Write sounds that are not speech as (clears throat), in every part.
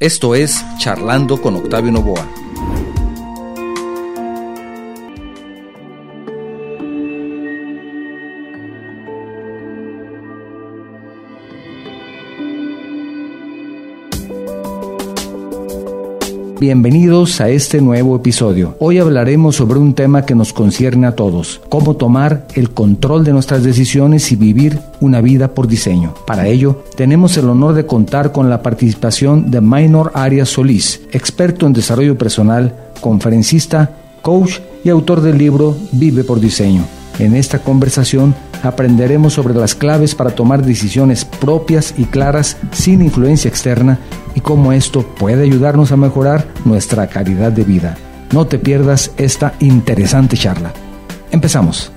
Esto es Charlando con Octavio Novoa. Bienvenidos a este nuevo episodio. Hoy hablaremos sobre un tema que nos concierne a todos, cómo tomar el control de nuestras decisiones y vivir una vida por diseño. Para ello, tenemos el honor de contar con la participación de Minor Arias Solís, experto en desarrollo personal, conferencista, coach y autor del libro Vive por Diseño. En esta conversación aprenderemos sobre las claves para tomar decisiones propias y claras sin influencia externa y cómo esto puede ayudarnos a mejorar nuestra calidad de vida. No te pierdas esta interesante charla. Empezamos.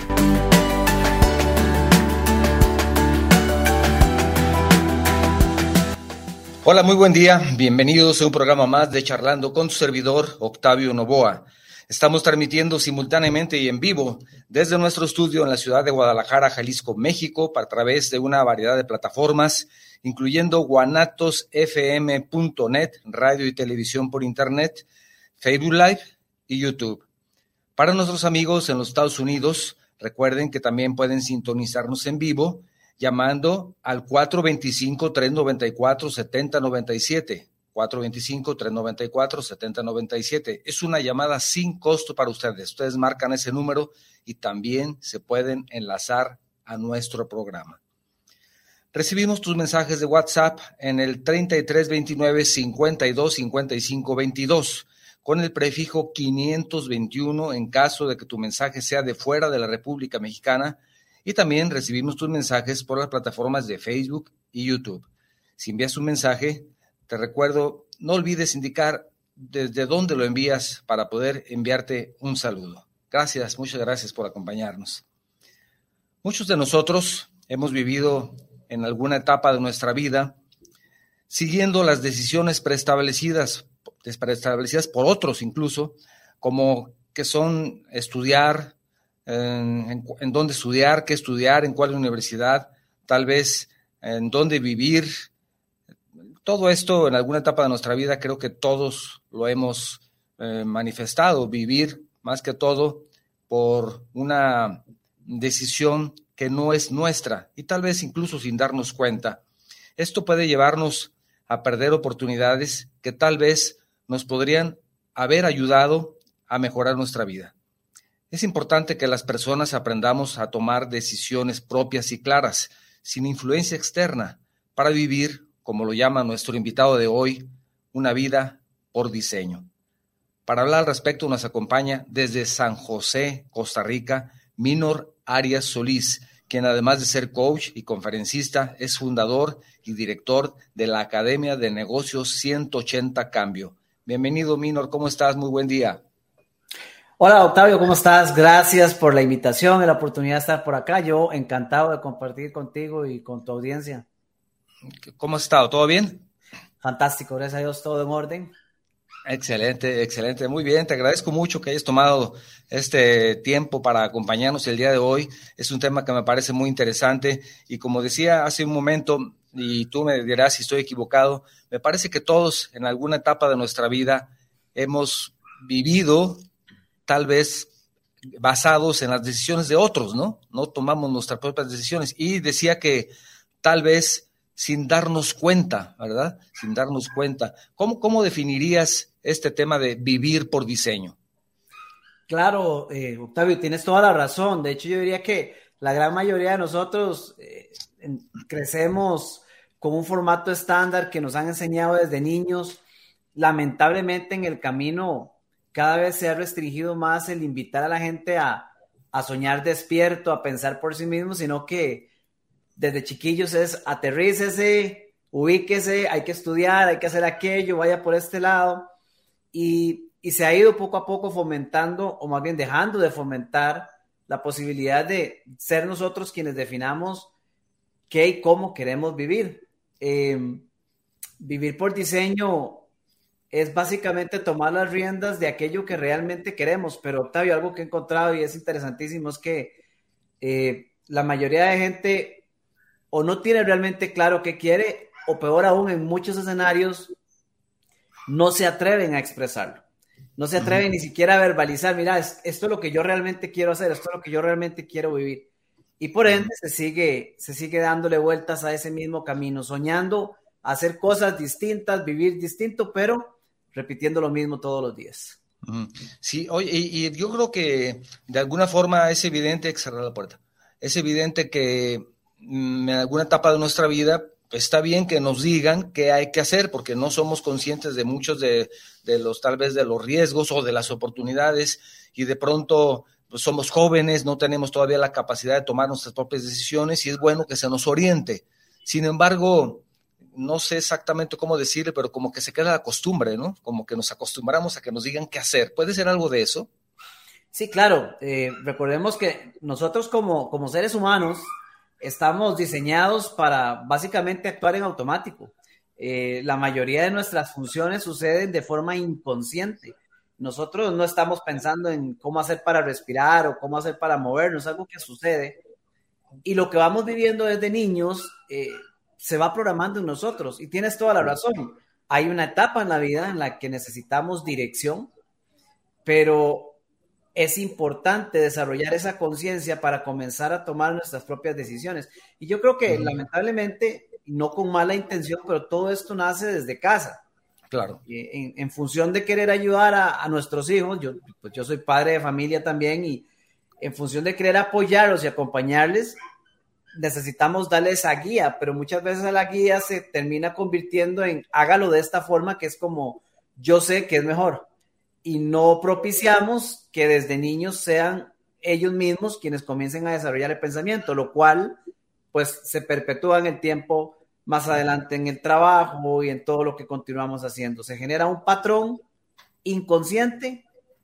Hola, muy buen día. Bienvenidos a un programa más de Charlando con tu servidor, Octavio Novoa. Estamos transmitiendo simultáneamente y en vivo desde nuestro estudio en la ciudad de Guadalajara, Jalisco, México, a través de una variedad de plataformas, incluyendo guanatosfm.net, radio y televisión por internet, Facebook Live y YouTube. Para nuestros amigos en los Estados Unidos, recuerden que también pueden sintonizarnos en vivo llamando al 425-394-7097. 425-394-7097. Es una llamada sin costo para ustedes. Ustedes marcan ese número y también se pueden enlazar a nuestro programa. Recibimos tus mensajes de WhatsApp en el 3329 52 55 22 con el prefijo 521 en caso de que tu mensaje sea de fuera de la República Mexicana y también recibimos tus mensajes por las plataformas de Facebook y YouTube. Si envías un mensaje, te recuerdo, no olvides indicar desde dónde lo envías para poder enviarte un saludo. Gracias, muchas gracias por acompañarnos. Muchos de nosotros hemos vivido en alguna etapa de nuestra vida siguiendo las decisiones preestablecidas, preestablecidas por otros incluso, como que son estudiar, en, en dónde estudiar, qué estudiar, en cuál universidad, tal vez en dónde vivir, todo esto en alguna etapa de nuestra vida creo que todos lo hemos eh, manifestado, vivir más que todo por una decisión que no es nuestra y tal vez incluso sin darnos cuenta. Esto puede llevarnos a perder oportunidades que tal vez nos podrían haber ayudado a mejorar nuestra vida. Es importante que las personas aprendamos a tomar decisiones propias y claras, sin influencia externa, para vivir como lo llama nuestro invitado de hoy, una vida por diseño. Para hablar al respecto nos acompaña desde San José, Costa Rica, Minor Arias Solís, quien además de ser coach y conferencista, es fundador y director de la Academia de Negocios 180 Cambio. Bienvenido, Minor, ¿cómo estás? Muy buen día. Hola, Octavio, ¿cómo estás? Gracias por la invitación y la oportunidad de estar por acá. Yo encantado de compartir contigo y con tu audiencia. ¿Cómo has estado? ¿Todo bien? Fantástico, gracias a Dios, todo en orden. Excelente, excelente. Muy bien, te agradezco mucho que hayas tomado este tiempo para acompañarnos el día de hoy. Es un tema que me parece muy interesante y como decía hace un momento, y tú me dirás si estoy equivocado, me parece que todos en alguna etapa de nuestra vida hemos vivido tal vez basados en las decisiones de otros, ¿no? No tomamos nuestras propias decisiones. Y decía que tal vez sin darnos cuenta, ¿verdad? Sin darnos cuenta. ¿Cómo, cómo definirías este tema de vivir por diseño? Claro, eh, Octavio, tienes toda la razón. De hecho, yo diría que la gran mayoría de nosotros eh, crecemos con un formato estándar que nos han enseñado desde niños. Lamentablemente en el camino cada vez se ha restringido más el invitar a la gente a, a soñar despierto, a pensar por sí mismo, sino que desde chiquillos es aterrícese, ubíquese, hay que estudiar, hay que hacer aquello, vaya por este lado. Y, se ha ido poco a poco fomentando, o más bien dejando de fomentar, la posibilidad de ser nosotros quienes definamos qué y cómo queremos vivir. Em, vivir por diseño es básicamente tomar las riendas de aquello que realmente queremos. Pero Octavio, algo que he encontrado y es interesantísimo es que eh, la mayoría de gente o no tiene realmente claro qué quiere, o peor aún, en muchos escenarios no se atreven a expresarlo. No se atreven ni siquiera a verbalizar, mira, esto es lo que yo realmente quiero hacer, esto es lo que yo realmente quiero vivir. Y por ende se sigue, se sigue dándole vueltas a ese mismo camino, soñando hacer cosas distintas, vivir distinto, pero repitiendo lo mismo todos los días. Sí, oye, y, yo creo que de alguna forma es evidente que cerrar la puerta. Es evidente que en alguna etapa de nuestra vida está bien que nos digan qué hay que hacer, porque no somos conscientes de muchos de, de los, tal vez, de los riesgos o de las oportunidades, y de pronto pues somos jóvenes, no tenemos todavía la capacidad de tomar nuestras propias decisiones y es bueno que se nos oriente. Sin embargo, no sé exactamente cómo decirle, pero como que se queda la costumbre, ¿no? Como que nos acostumbramos a que nos digan qué hacer. ¿Puede ser algo de eso? Sí, claro. Eh, recordemos que nosotros como, como seres humanos estamos diseñados para básicamente actuar en automático. Eh, la mayoría de nuestras funciones suceden de forma inconsciente nosotros no estamos pensando en cómo hacer para respirar o cómo hacer para movernos, algo que sucede. Y lo que vamos viviendo desde niños eh, se va programando en nosotros. Y tienes toda la razón. Hay una etapa en la vida en la que necesitamos dirección, pero es importante desarrollar esa conciencia para comenzar a tomar nuestras propias decisiones. Y yo creo que lamentablemente, no con mala intención, pero todo esto nace desde casa. Claro. En, función de querer ayudar a, nuestros hijos, yo, pues yo soy padre de familia también y en función de querer apoyarlos y acompañarles, necesitamos darles esa guía, pero muchas veces la guía se termina convirtiendo en hágalo de esta forma que es como yo sé que es mejor y no propiciamos que desde niños sean ellos mismos quienes comiencen a desarrollar el pensamiento, lo cual pues se perpetúa en el tiempo más adelante en el trabajo y en todo lo que continuamos haciendo. Se genera un patrón inconsciente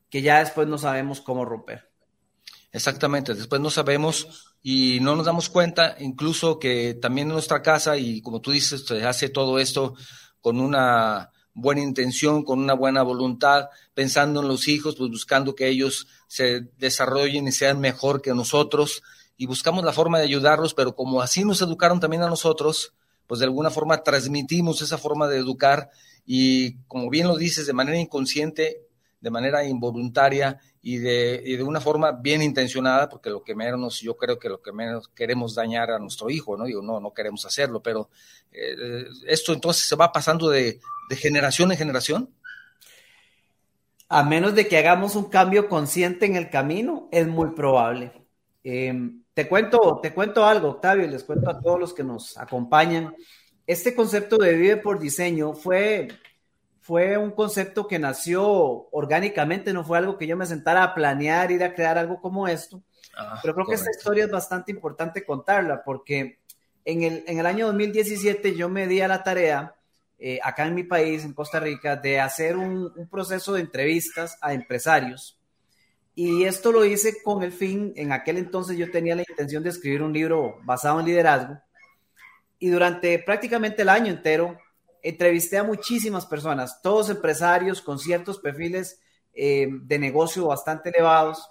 que ya después no sabemos cómo romper. Exactamente, después no sabemos y no nos damos cuenta incluso que también en nuestra casa y como tú dices, se hace todo esto con una buena intención, con una buena voluntad, pensando en los hijos, pues buscando que ellos se desarrollen y sean mejor que nosotros. Y buscamos la forma de ayudarlos, pero como así nos educaron también a nosotros, pues de alguna forma transmitimos esa forma de educar. Y como bien lo dices, de manera inconsciente, de manera involuntaria y de, y de una forma bien intencionada, porque lo que menos, yo creo que lo que menos queremos dañar a nuestro hijo, ¿no? Digo, no, no queremos hacerlo, pero eh, esto entonces se va pasando de, de generación en generación. A menos de que hagamos un cambio consciente en el camino, es muy probable. Eh, te cuento, te cuento algo, Octavio, les cuento a todos los que nos acompañan. Este concepto de Vive por Diseño fue, fue un concepto que nació orgánicamente, no fue algo que yo me sentara a planear, ir a crear algo como esto. Ah, pero creo que esta historia es bastante importante contarla porque en el, en el año 2017 yo me di a la tarea, eh, acá en mi país, en Costa Rica, de hacer un, un proceso de entrevistas a empresarios y esto lo hice con el fin, en aquel entonces yo tenía la intención de escribir un libro basado en liderazgo. Y durante prácticamente el año entero entrevisté a muchísimas personas, todos empresarios con ciertos perfiles eh, de negocio bastante elevados.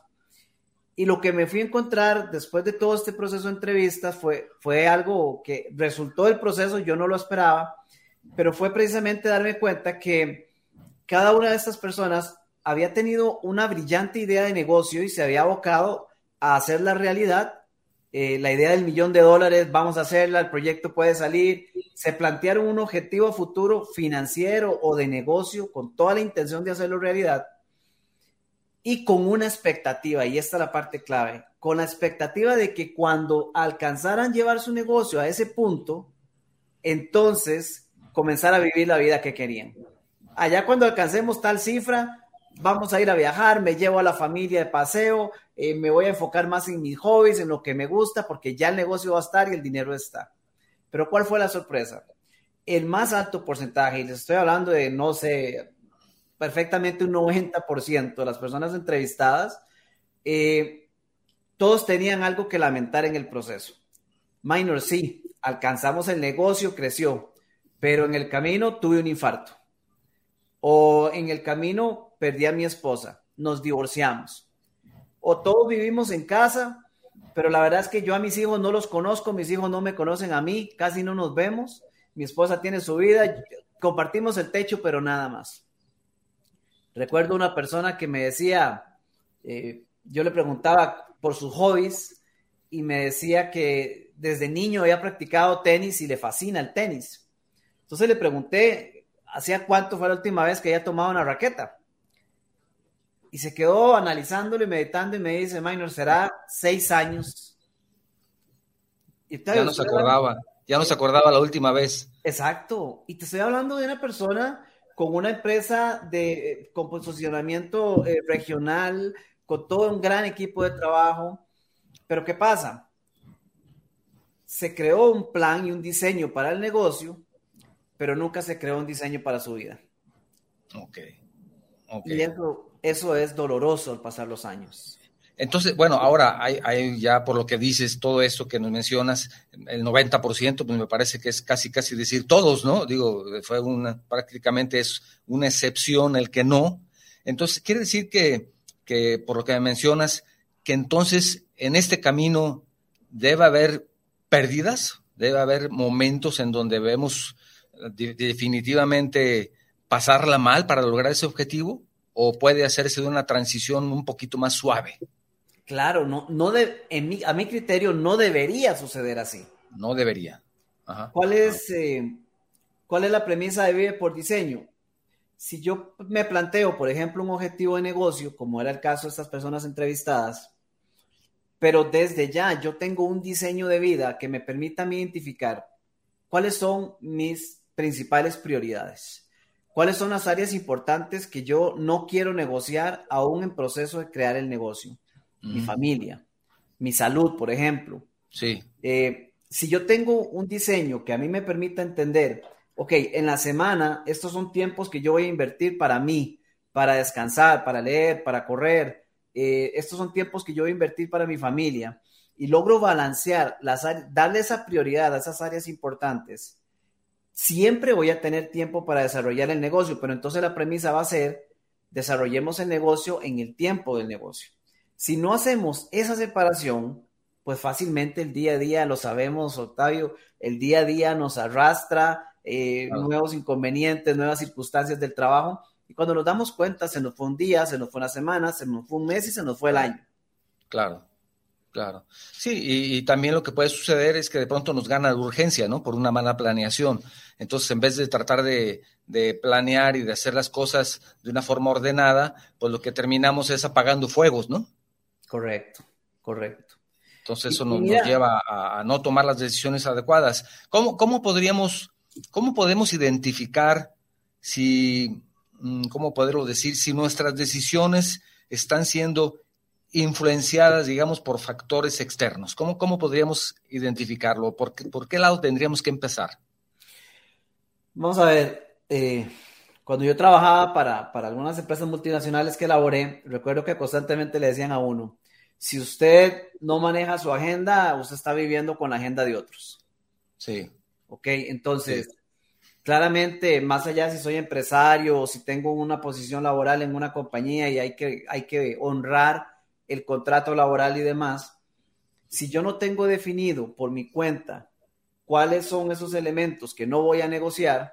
Y lo que me fui a encontrar después de todo este proceso de entrevistas fue, fue algo que resultó del proceso, yo no lo esperaba, pero fue precisamente darme cuenta que cada una de estas personas había tenido una brillante idea de negocio y se había abocado a hacer la realidad. Eh, la idea del millón de dólares, vamos a hacerla, el proyecto puede salir. Se plantearon un objetivo futuro financiero o de negocio con toda la intención de hacerlo realidad y con una expectativa, y esta es la parte clave, con la expectativa de que cuando alcanzaran llevar su negocio a ese punto, entonces comenzar a vivir la vida que querían. Allá cuando alcancemos tal cifra, vamos a ir a viajar, me llevo a la familia de paseo, eh, me voy a enfocar más en mis hobbies, en lo que me gusta, porque ya el negocio va a estar y el dinero está. Pero ¿cuál fue la sorpresa? El más alto porcentaje, y les estoy hablando de, no sé, perfectamente un 90% de las personas entrevistadas, eh, todos tenían algo que lamentar en el proceso. Minor, sí, alcanzamos el negocio, creció, pero en el camino tuve un infarto. O en el camino perdí a mi esposa, nos divorciamos. O todos vivimos en casa, pero la verdad es que yo a mis hijos no los conozco, mis hijos no me conocen a mí, casi no nos vemos, mi esposa tiene su vida, compartimos el techo, pero nada más. Recuerdo una persona que me decía, eh, yo le preguntaba por sus hobbies y me decía que desde niño había practicado tenis y le fascina el tenis. Entonces le pregunté, ¿hacía cuánto fue la última vez que había tomado una raqueta? Y se quedó analizándolo y meditando y me dice, Minor, será seis años. ya no se acordaba, ya no se acordaba la última vez. Exacto. Y te estoy hablando de una persona con una empresa de con posicionamiento eh, regional, con todo un gran equipo de trabajo. Pero ¿qué pasa? Se creó un plan y un diseño para el negocio, pero nunca se creó un diseño para su vida. Ok. okay. Y eso, eso es doloroso al pasar los años. Entonces, bueno, ahora hay, ya por lo que dices, todo esto que nos mencionas, el 90%, pues me parece que es casi, casi decir todos, ¿no? Digo, fue una, prácticamente es una excepción el que no. Entonces, quiere decir que, que por lo que me mencionas, que entonces en este camino debe haber pérdidas, debe haber momentos en donde debemos definitivamente pasarla mal para lograr ese objetivo, o puede hacerse de una transición un poquito más suave. Claro, no, no de, a mi criterio no debería suceder así. No debería. ¿Cuál, es, eh, ¿Cuál es la premisa de Vive por Diseño? Si yo me planteo, por ejemplo, un objetivo de negocio, como era el caso de estas personas entrevistadas, pero desde ya yo tengo un diseño de vida que me permita identificar cuáles son mis principales prioridades, cuáles son las áreas importantes que yo no quiero negociar aún en proceso de crear el negocio mi familia, mi salud, por ejemplo. Sí. Eh, si yo tengo un diseño que a mí me permita entender, ok, en la semana estos son tiempos que yo voy a invertir para mí, para descansar, para leer, para correr, eh, estos son tiempos que yo voy a invertir para mi familia y logro balancear, las darle esa prioridad a esas áreas importantes, siempre voy a tener tiempo para desarrollar el negocio, pero entonces la premisa va a ser, desarrollemos el negocio en el tiempo del negocio. Si no hacemos esa separación, pues fácilmente el día a día, lo sabemos, Octavio, el día a día nos arrastra eh, nuevos inconvenientes, nuevas circunstancias del trabajo. Y cuando nos damos cuenta, se nos fue un día, se nos fue una semana, se nos fue un mes y se nos fue el año. Claro, claro. Sí, y, también lo que puede suceder es que de pronto nos gana la urgencia, ¿no? Por una mala planeación. Entonces, en vez de tratar de, de, planear y de hacer las cosas de una forma ordenada, pues lo que terminamos es apagando fuegos, ¿no? Correcto, correcto. Entonces eso nos, lleva a, no tomar las decisiones adecuadas. ¿Cómo, cómo podríamos, cómo podemos identificar si, mm, cómo poderlo decir, si nuestras decisiones están siendo influenciadas, digamos, por factores externos? ¿Cómo, cómo podríamos identificarlo? ¿Por qué, ¿Por qué lado tendríamos que empezar? Vamos a ver, eh, cuando yo trabajaba para, para algunas empresas multinacionales que elaboré, recuerdo que constantemente le decían a uno, si usted no maneja su agenda, usted está viviendo con la agenda de otros. Sí. Ok, entonces, claramente, más allá si soy empresario o si tengo una posición laboral en una compañía y hay que, hay que honrar el contrato laboral y demás, si yo no tengo definido por mi cuenta cuáles son esos elementos que no voy a negociar,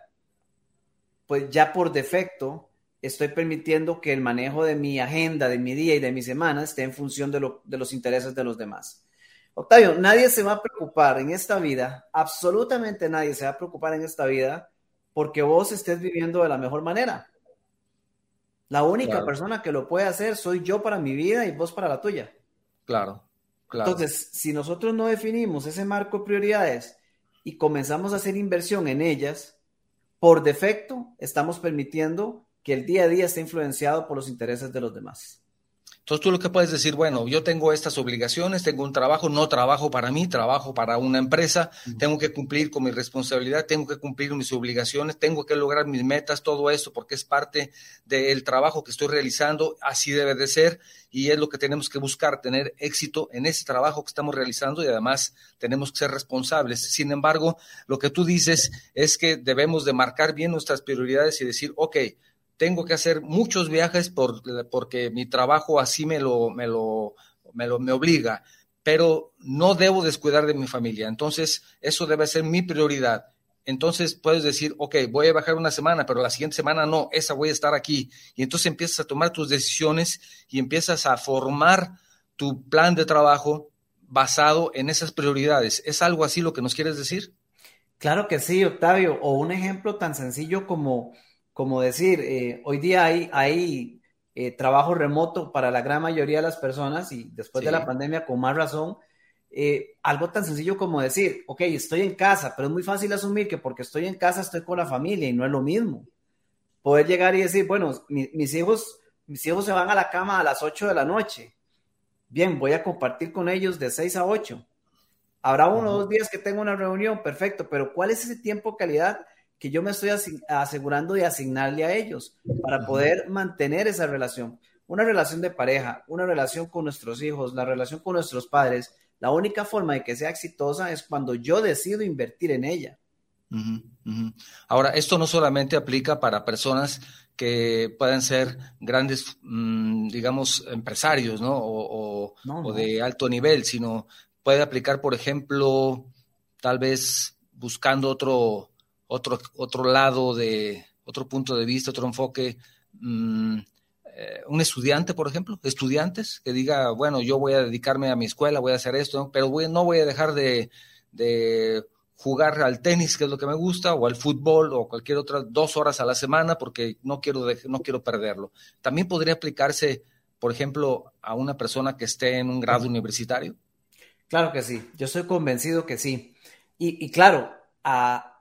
pues ya por defecto estoy permitiendo que el manejo de mi agenda, de mi día y de mi semana esté en función de, los intereses de los demás. Octavio, nadie se va a preocupar en esta vida, absolutamente nadie se va a preocupar en esta vida porque vos estés viviendo de la mejor manera. La única persona que lo puede hacer soy yo para mi vida y vos para la tuya. Claro, claro. Entonces, si nosotros no definimos ese marco de prioridades y comenzamos a hacer inversión en ellas, por defecto estamos permitiendo que el día a día está influenciado por los intereses de los demás. Entonces tú lo que puedes decir, bueno, yo tengo estas obligaciones, tengo un trabajo, no trabajo para mí, trabajo para una empresa, tengo que cumplir con mi responsabilidad, tengo que cumplir mis obligaciones, tengo que lograr mis metas, todo esto, porque es parte del trabajo que estoy realizando, así debe de ser, y es lo que tenemos que buscar, tener éxito en ese trabajo que estamos realizando y además tenemos que ser responsables. Sin embargo, lo que tú dices es que debemos de marcar bien nuestras prioridades y decir, ok, tengo que hacer muchos viajes por, porque mi trabajo así me lo, me lo, me lo me obliga, pero no debo descuidar de mi familia. Entonces, eso debe ser mi prioridad. entonces puedes decir, ok, voy a bajar una semana, pero la siguiente semana no, esa voy a estar aquí. Y entonces empiezas a tomar tus decisiones y empiezas a formar tu plan de trabajo basado en esas prioridades. ¿Es algo así lo que nos quieres decir? Claro que sí, Octavio. O un ejemplo tan sencillo como, como decir, eh, hoy día hay, hay eh, trabajo remoto para la gran mayoría de las personas y después de la pandemia, con más razón, eh, algo tan sencillo como decir, ok, estoy en casa, pero es muy fácil asumir que porque estoy en casa estoy con la familia y no es lo mismo. Poder llegar y decir, bueno, mis, hijos, mis hijos se van a la cama a las 8 de la noche. Bien, voy a compartir con ellos de 6 a 8. Habrá uno o dos días que tengo una reunión, perfecto, pero ¿cuál es ese tiempo calidad que yo me estoy asegurando de asignarle a ellos para poder mantener esa relación? Una relación de pareja, una relación con nuestros hijos, la relación con nuestros padres, la única forma de que sea exitosa es cuando yo decido invertir en ella. Ahora, esto no solamente aplica para personas que pueden ser grandes, mm, digamos, empresarios, ¿no? O, de alto nivel, sino puede aplicar, por ejemplo, tal vez buscando otro, otro, otro lado de, otro punto de vista, otro enfoque. Mm, eh, un estudiante, por ejemplo, estudiantes, que diga, bueno, yo voy a dedicarme a mi escuela, voy a hacer esto, pero no voy a dejar de, jugar al tenis, que es lo que me gusta, o al fútbol, o cualquier otra, dos horas a la semana, porque no quiero, no quiero perderlo. También podría aplicarse, por ejemplo, a una persona que esté en un grado universitario. Claro que sí, yo estoy convencido que sí. Y, claro,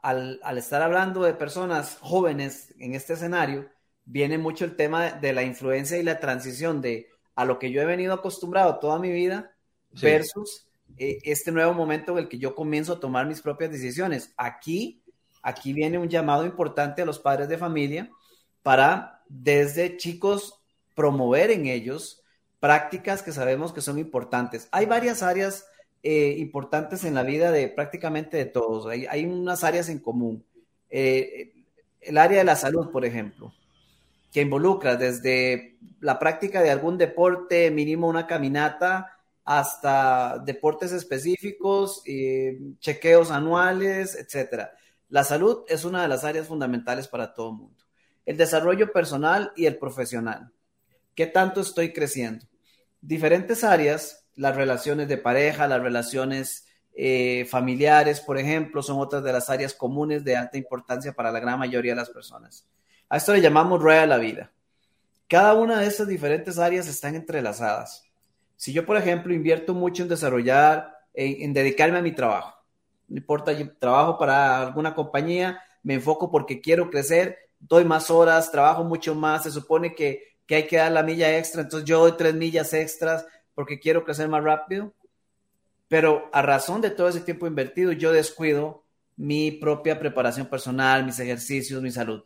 al, al estar hablando de personas jóvenes en este escenario, viene mucho el tema de la influencia y la transición de a lo que yo he venido acostumbrado toda mi vida versus eh, este nuevo momento en el que yo comienzo a tomar mis propias decisiones. Aquí, aquí viene un llamado importante a los padres de familia para desde chicos promover en ellos prácticas que sabemos que son importantes. Hay varias áreas eh, importantes en la vida de prácticamente de todos. Hay, hay unas áreas en común. Eh, el área de la salud, por ejemplo que involucra desde la práctica de algún deporte, mínimo una caminata, hasta deportes específicos, eh, chequeos anuales, etcétera. La salud es una de las áreas fundamentales para todo el mundo. El desarrollo personal y el profesional. ¿Qué tanto estoy creciendo? Diferentes áreas, las relaciones de pareja, las relaciones eh, familiares, por ejemplo, son otras de las áreas comunes de alta importancia para la gran mayoría de las personas. A esto le llamamos rueda de la vida. Cada una de estas diferentes áreas están entrelazadas. Si yo, por ejemplo, invierto mucho en desarrollar, en, dedicarme a mi trabajo, no importa, yo trabajo para alguna compañía, me enfoco porque quiero crecer, doy más horas, trabajo mucho más, se supone que, que hay que dar la milla extra, entonces yo doy tres millas extras porque quiero crecer más rápido, pero a razón de todo ese tiempo invertido, yo descuido mi propia preparación personal, mis ejercicios, mi salud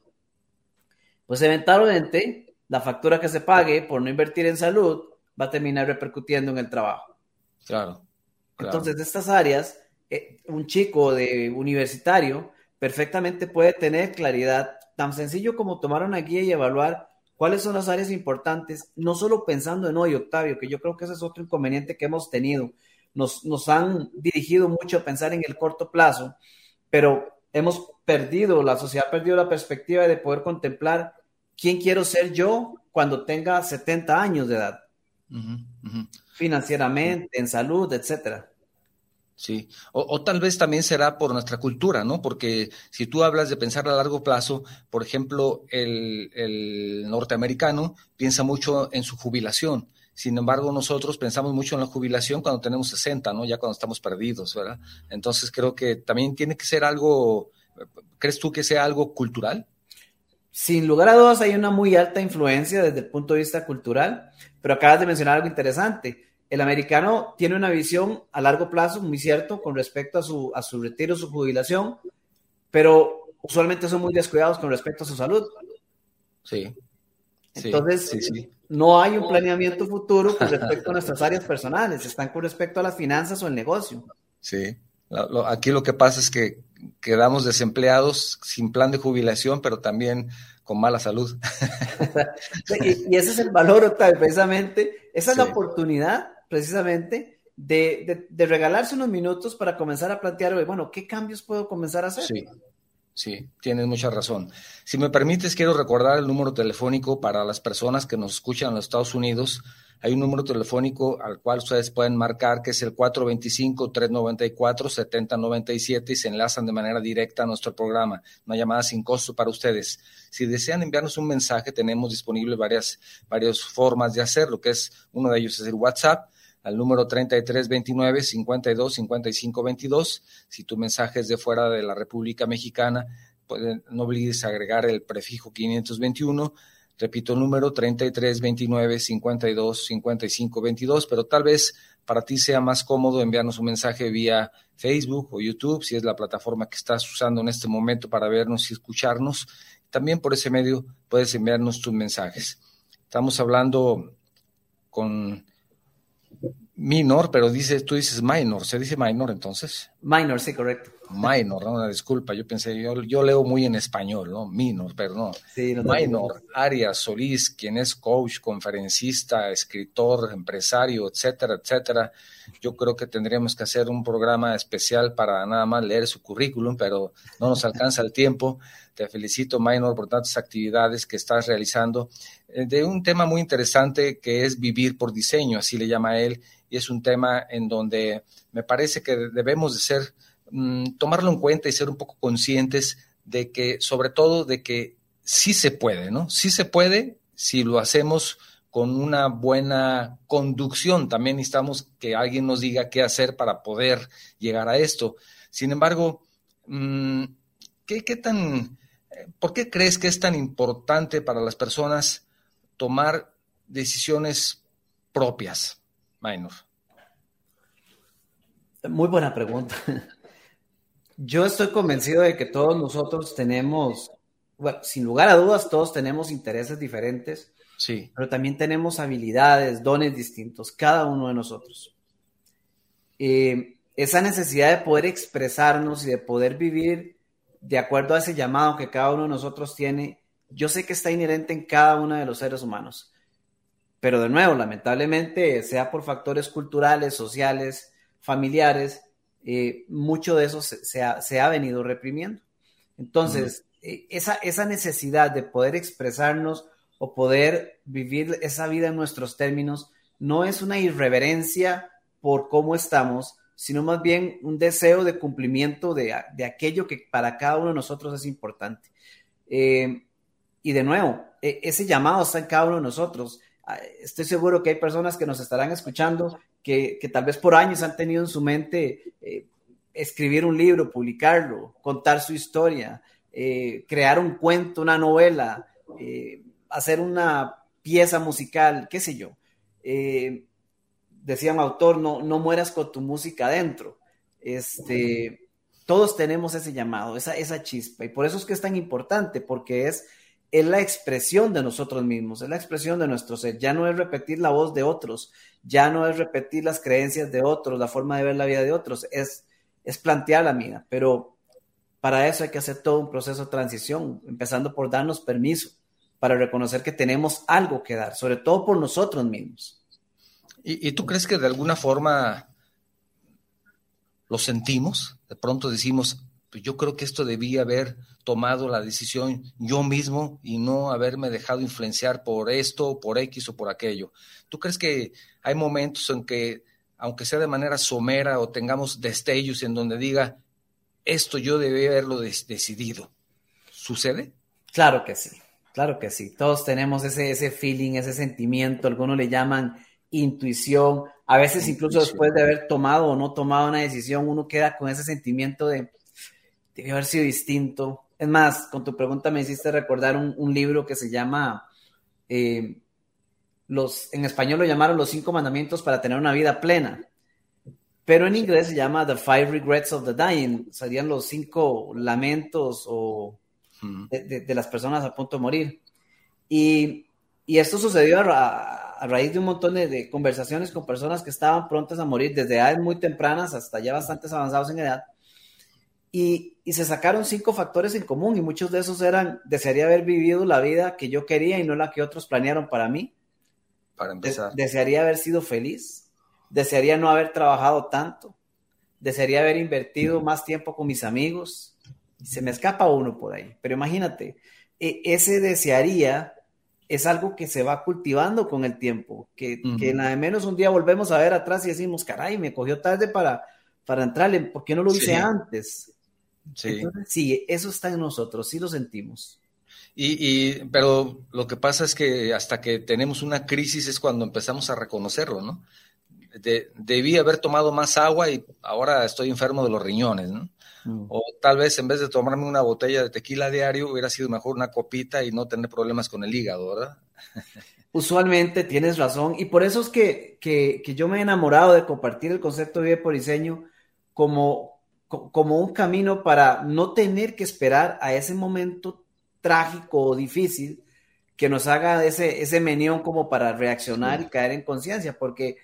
pues eventualmente la factura que se pague por no invertir en salud va a terminar repercutiendo en el trabajo. Claro. Entonces, de estas áreas, eh, un chico de universitario perfectamente puede tener claridad, tan sencillo como tomar una guía y evaluar cuáles son las áreas importantes, no solo pensando en hoy, Octavio, que yo creo que ese es otro inconveniente que hemos tenido. Nos, nos han dirigido mucho a pensar en el corto plazo, pero hemos perdido, la sociedad ha perdido la perspectiva de poder contemplar quién quiero ser yo cuando tenga 70 años de edad, financieramente, en salud, etcétera. Sí, o, tal vez también será por nuestra cultura, ¿no? Porque si tú hablas de pensar a largo plazo, por ejemplo, el, norteamericano piensa mucho en su jubilación. Sin embargo, nosotros pensamos mucho en la jubilación cuando tenemos 60, ¿no? Ya cuando estamos perdidos, ¿verdad? Entonces creo que también tiene que ser algo, ¿crees tú que sea algo cultural? Sin lugar a dudas hay una muy alta influencia desde el punto de vista cultural, pero acabas de mencionar algo interesante. El americano tiene una visión a largo plazo, muy cierto, con respecto a su, a su retiro, su jubilación, pero usualmente son muy descuidados con respecto a su salud. Sí. Entonces, no hay un planeamiento futuro con respecto a nuestras áreas personales, están con respecto a las finanzas o el negocio. Sí, aquí lo que pasa es que quedamos desempleados sin plan de jubilación, pero también con mala salud. (laughs) y, ese es el valor, Octavio, precisamente. Esa es la oportunidad, precisamente, de, regalarse unos minutos para comenzar a plantear, bueno, ¿qué cambios puedo comenzar a hacer? Sí, Sí, tienes mucha razón. Si me permites, quiero recordar el número telefónico para las personas que nos escuchan en los Estados Unidos. Hay un número telefónico al cual ustedes pueden marcar, que es el 425-394-7097 y se enlazan de manera directa a nuestro programa. Una llamada sin costo para ustedes. Si desean enviarnos un mensaje, tenemos disponible varias, varias formas de hacerlo, que es uno de ellos es el WhatsApp al número 3329 52 55 22. Si tu mensaje es de fuera de la República Mexicana, pueden, no olvides agregar el prefijo 521. Repito número 3329 52 55 22, pero tal vez para ti sea más cómodo enviarnos un mensaje vía Facebook o YouTube, si es la plataforma que estás usando en este momento para vernos y escucharnos. También por ese medio puedes enviarnos tus mensajes. Estamos hablando con minor, pero dice, tú dices minor, ¿se dice minor entonces? Minor, sí, correcto. Minor, ¿no? una disculpa, yo pensé, yo, yo leo muy en español, ¿no? Minor, pero no. Sí, no minor, Arias Solís, quien es coach, conferencista, escritor, empresario, etcétera, etcétera. Yo creo que tendríamos que hacer un programa especial para nada más leer su currículum, pero no nos alcanza el tiempo. Te felicito, Minor, por tantas actividades que estás realizando eh, de un tema muy interesante que es vivir por diseño, así le llama él, y es un tema en donde me parece que debemos de ser, mm, tomarlo en cuenta y ser un poco conscientes de que, sobre todo, de que sí se puede, ¿no? Sí se puede si lo hacemos con una buena conducción. También necesitamos que alguien nos diga qué hacer para poder llegar a esto. Sin embargo, mm, ¿qué, qué tan, ¿por qué crees que es tan importante para las personas tomar decisiones propias? Muy buena pregunta. (laughs) Yo estoy convencido de que todos nosotros tenemos, bueno, sin lugar a dudas, todos tenemos intereses diferentes. Sí. Pero también tenemos habilidades, dones distintos, cada uno de nosotros. Eh, esa necesidad de poder expresarnos y de poder vivir de acuerdo a ese llamado que cada uno de nosotros tiene, yo sé que está inherente en cada uno de los seres humanos. Pero de nuevo, lamentablemente, sea por factores culturales, sociales, familiares, eh, mucho de eso se, ha, venido reprimiendo. Entonces, eh, esa, esa necesidad de poder expresarnos o poder vivir esa vida en nuestros términos no es una irreverencia por cómo estamos, sino más bien un deseo de cumplimiento de, aquello que para cada uno de nosotros es importante. Eh, y de nuevo, e, ese llamado está en cada uno de nosotros. Ah, estoy seguro que hay personas que nos estarán escuchando que, tal vez por años han tenido en su mente eh, escribir un libro, publicarlo, contar su historia, eh, crear un cuento, una novela, eh, hacer una pieza musical, qué sé yo. decía autor, no, no mueras con tu música adentro. Este, todos tenemos ese llamado, esa, esa chispa, y por eso es que es tan importante, porque es es la expresión de nosotros mismos, es la expresión de nuestro ser. Ya no es repetir la voz de otros, ya no es repetir las creencias de otros, la forma de ver la vida de otros, es, es plantear la mía. Pero para eso hay que hacer todo un proceso de transición, empezando por darnos permiso para reconocer que tenemos algo que dar, sobre todo por nosotros mismos. ¿Y, y tú crees que de alguna forma lo sentimos? De pronto decimos, pues yo creo que esto debía haber tomado la decisión yo mismo y no haberme dejado influenciar por esto, por X o por aquello. ¿Tú crees que hay momentos en que, aunque sea de manera somera o tengamos destellos en donde diga, esto yo debía haberlo decidido? ¿Sucede? Claro que sí, claro que sí. Todos tenemos ese, ese feeling, ese sentimiento, algunos le llaman intuición. A veces incluso después de haber tomado o no tomado una decisión, uno queda con ese sentimiento de debe haber sido distinto. Es más, con tu pregunta me hiciste recordar un, libro que se llama, eh, los, en español lo llamaron Los cinco mandamientos para tener una vida plena, pero en inglés se llama The Five Regrets of the Dying, serían los cinco lamentos o de, las personas a punto de morir. Y, esto sucedió a, raíz de un montón de, de, conversaciones con personas que estaban prontas a morir desde edades muy tempranas hasta ya bastantes avanzados en edad y, se sacaron cinco factores en común y muchos de esos eran, desearía haber vivido la vida que yo quería y no la que otros planearon para mí. Para empezar. desearía haber sido feliz, desearía no haber trabajado tanto, desearía haber invertido más tiempo con mis amigos, Se me escapa uno por ahí, pero imagínate, e, ese desearía es algo que se va cultivando con el tiempo, que, nada de menos un día volvemos a ver atrás y decimos, caray, me cogió tarde para, para entrarle, ¿por qué no lo hice antes? Sí. sí, eso está en nosotros, sí lo sentimos. Y, pero lo que pasa es que hasta que tenemos una crisis es cuando empezamos a reconocerlo, ¿no? debí haber tomado más agua y ahora estoy enfermo de los riñones, ¿no? Mm. O tal vez en vez de tomarme una botella de tequila diario, hubiera sido mejor una copita y no tener problemas con el hígado, ¿verdad? (laughs) Usualmente tienes razón. Y por eso es que, que, yo me he enamorado de compartir el concepto de vida por diseño como, como un camino para no tener que esperar a ese momento trágico o difícil que nos haga ese, ese menión como para reaccionar y caer en conciencia, porque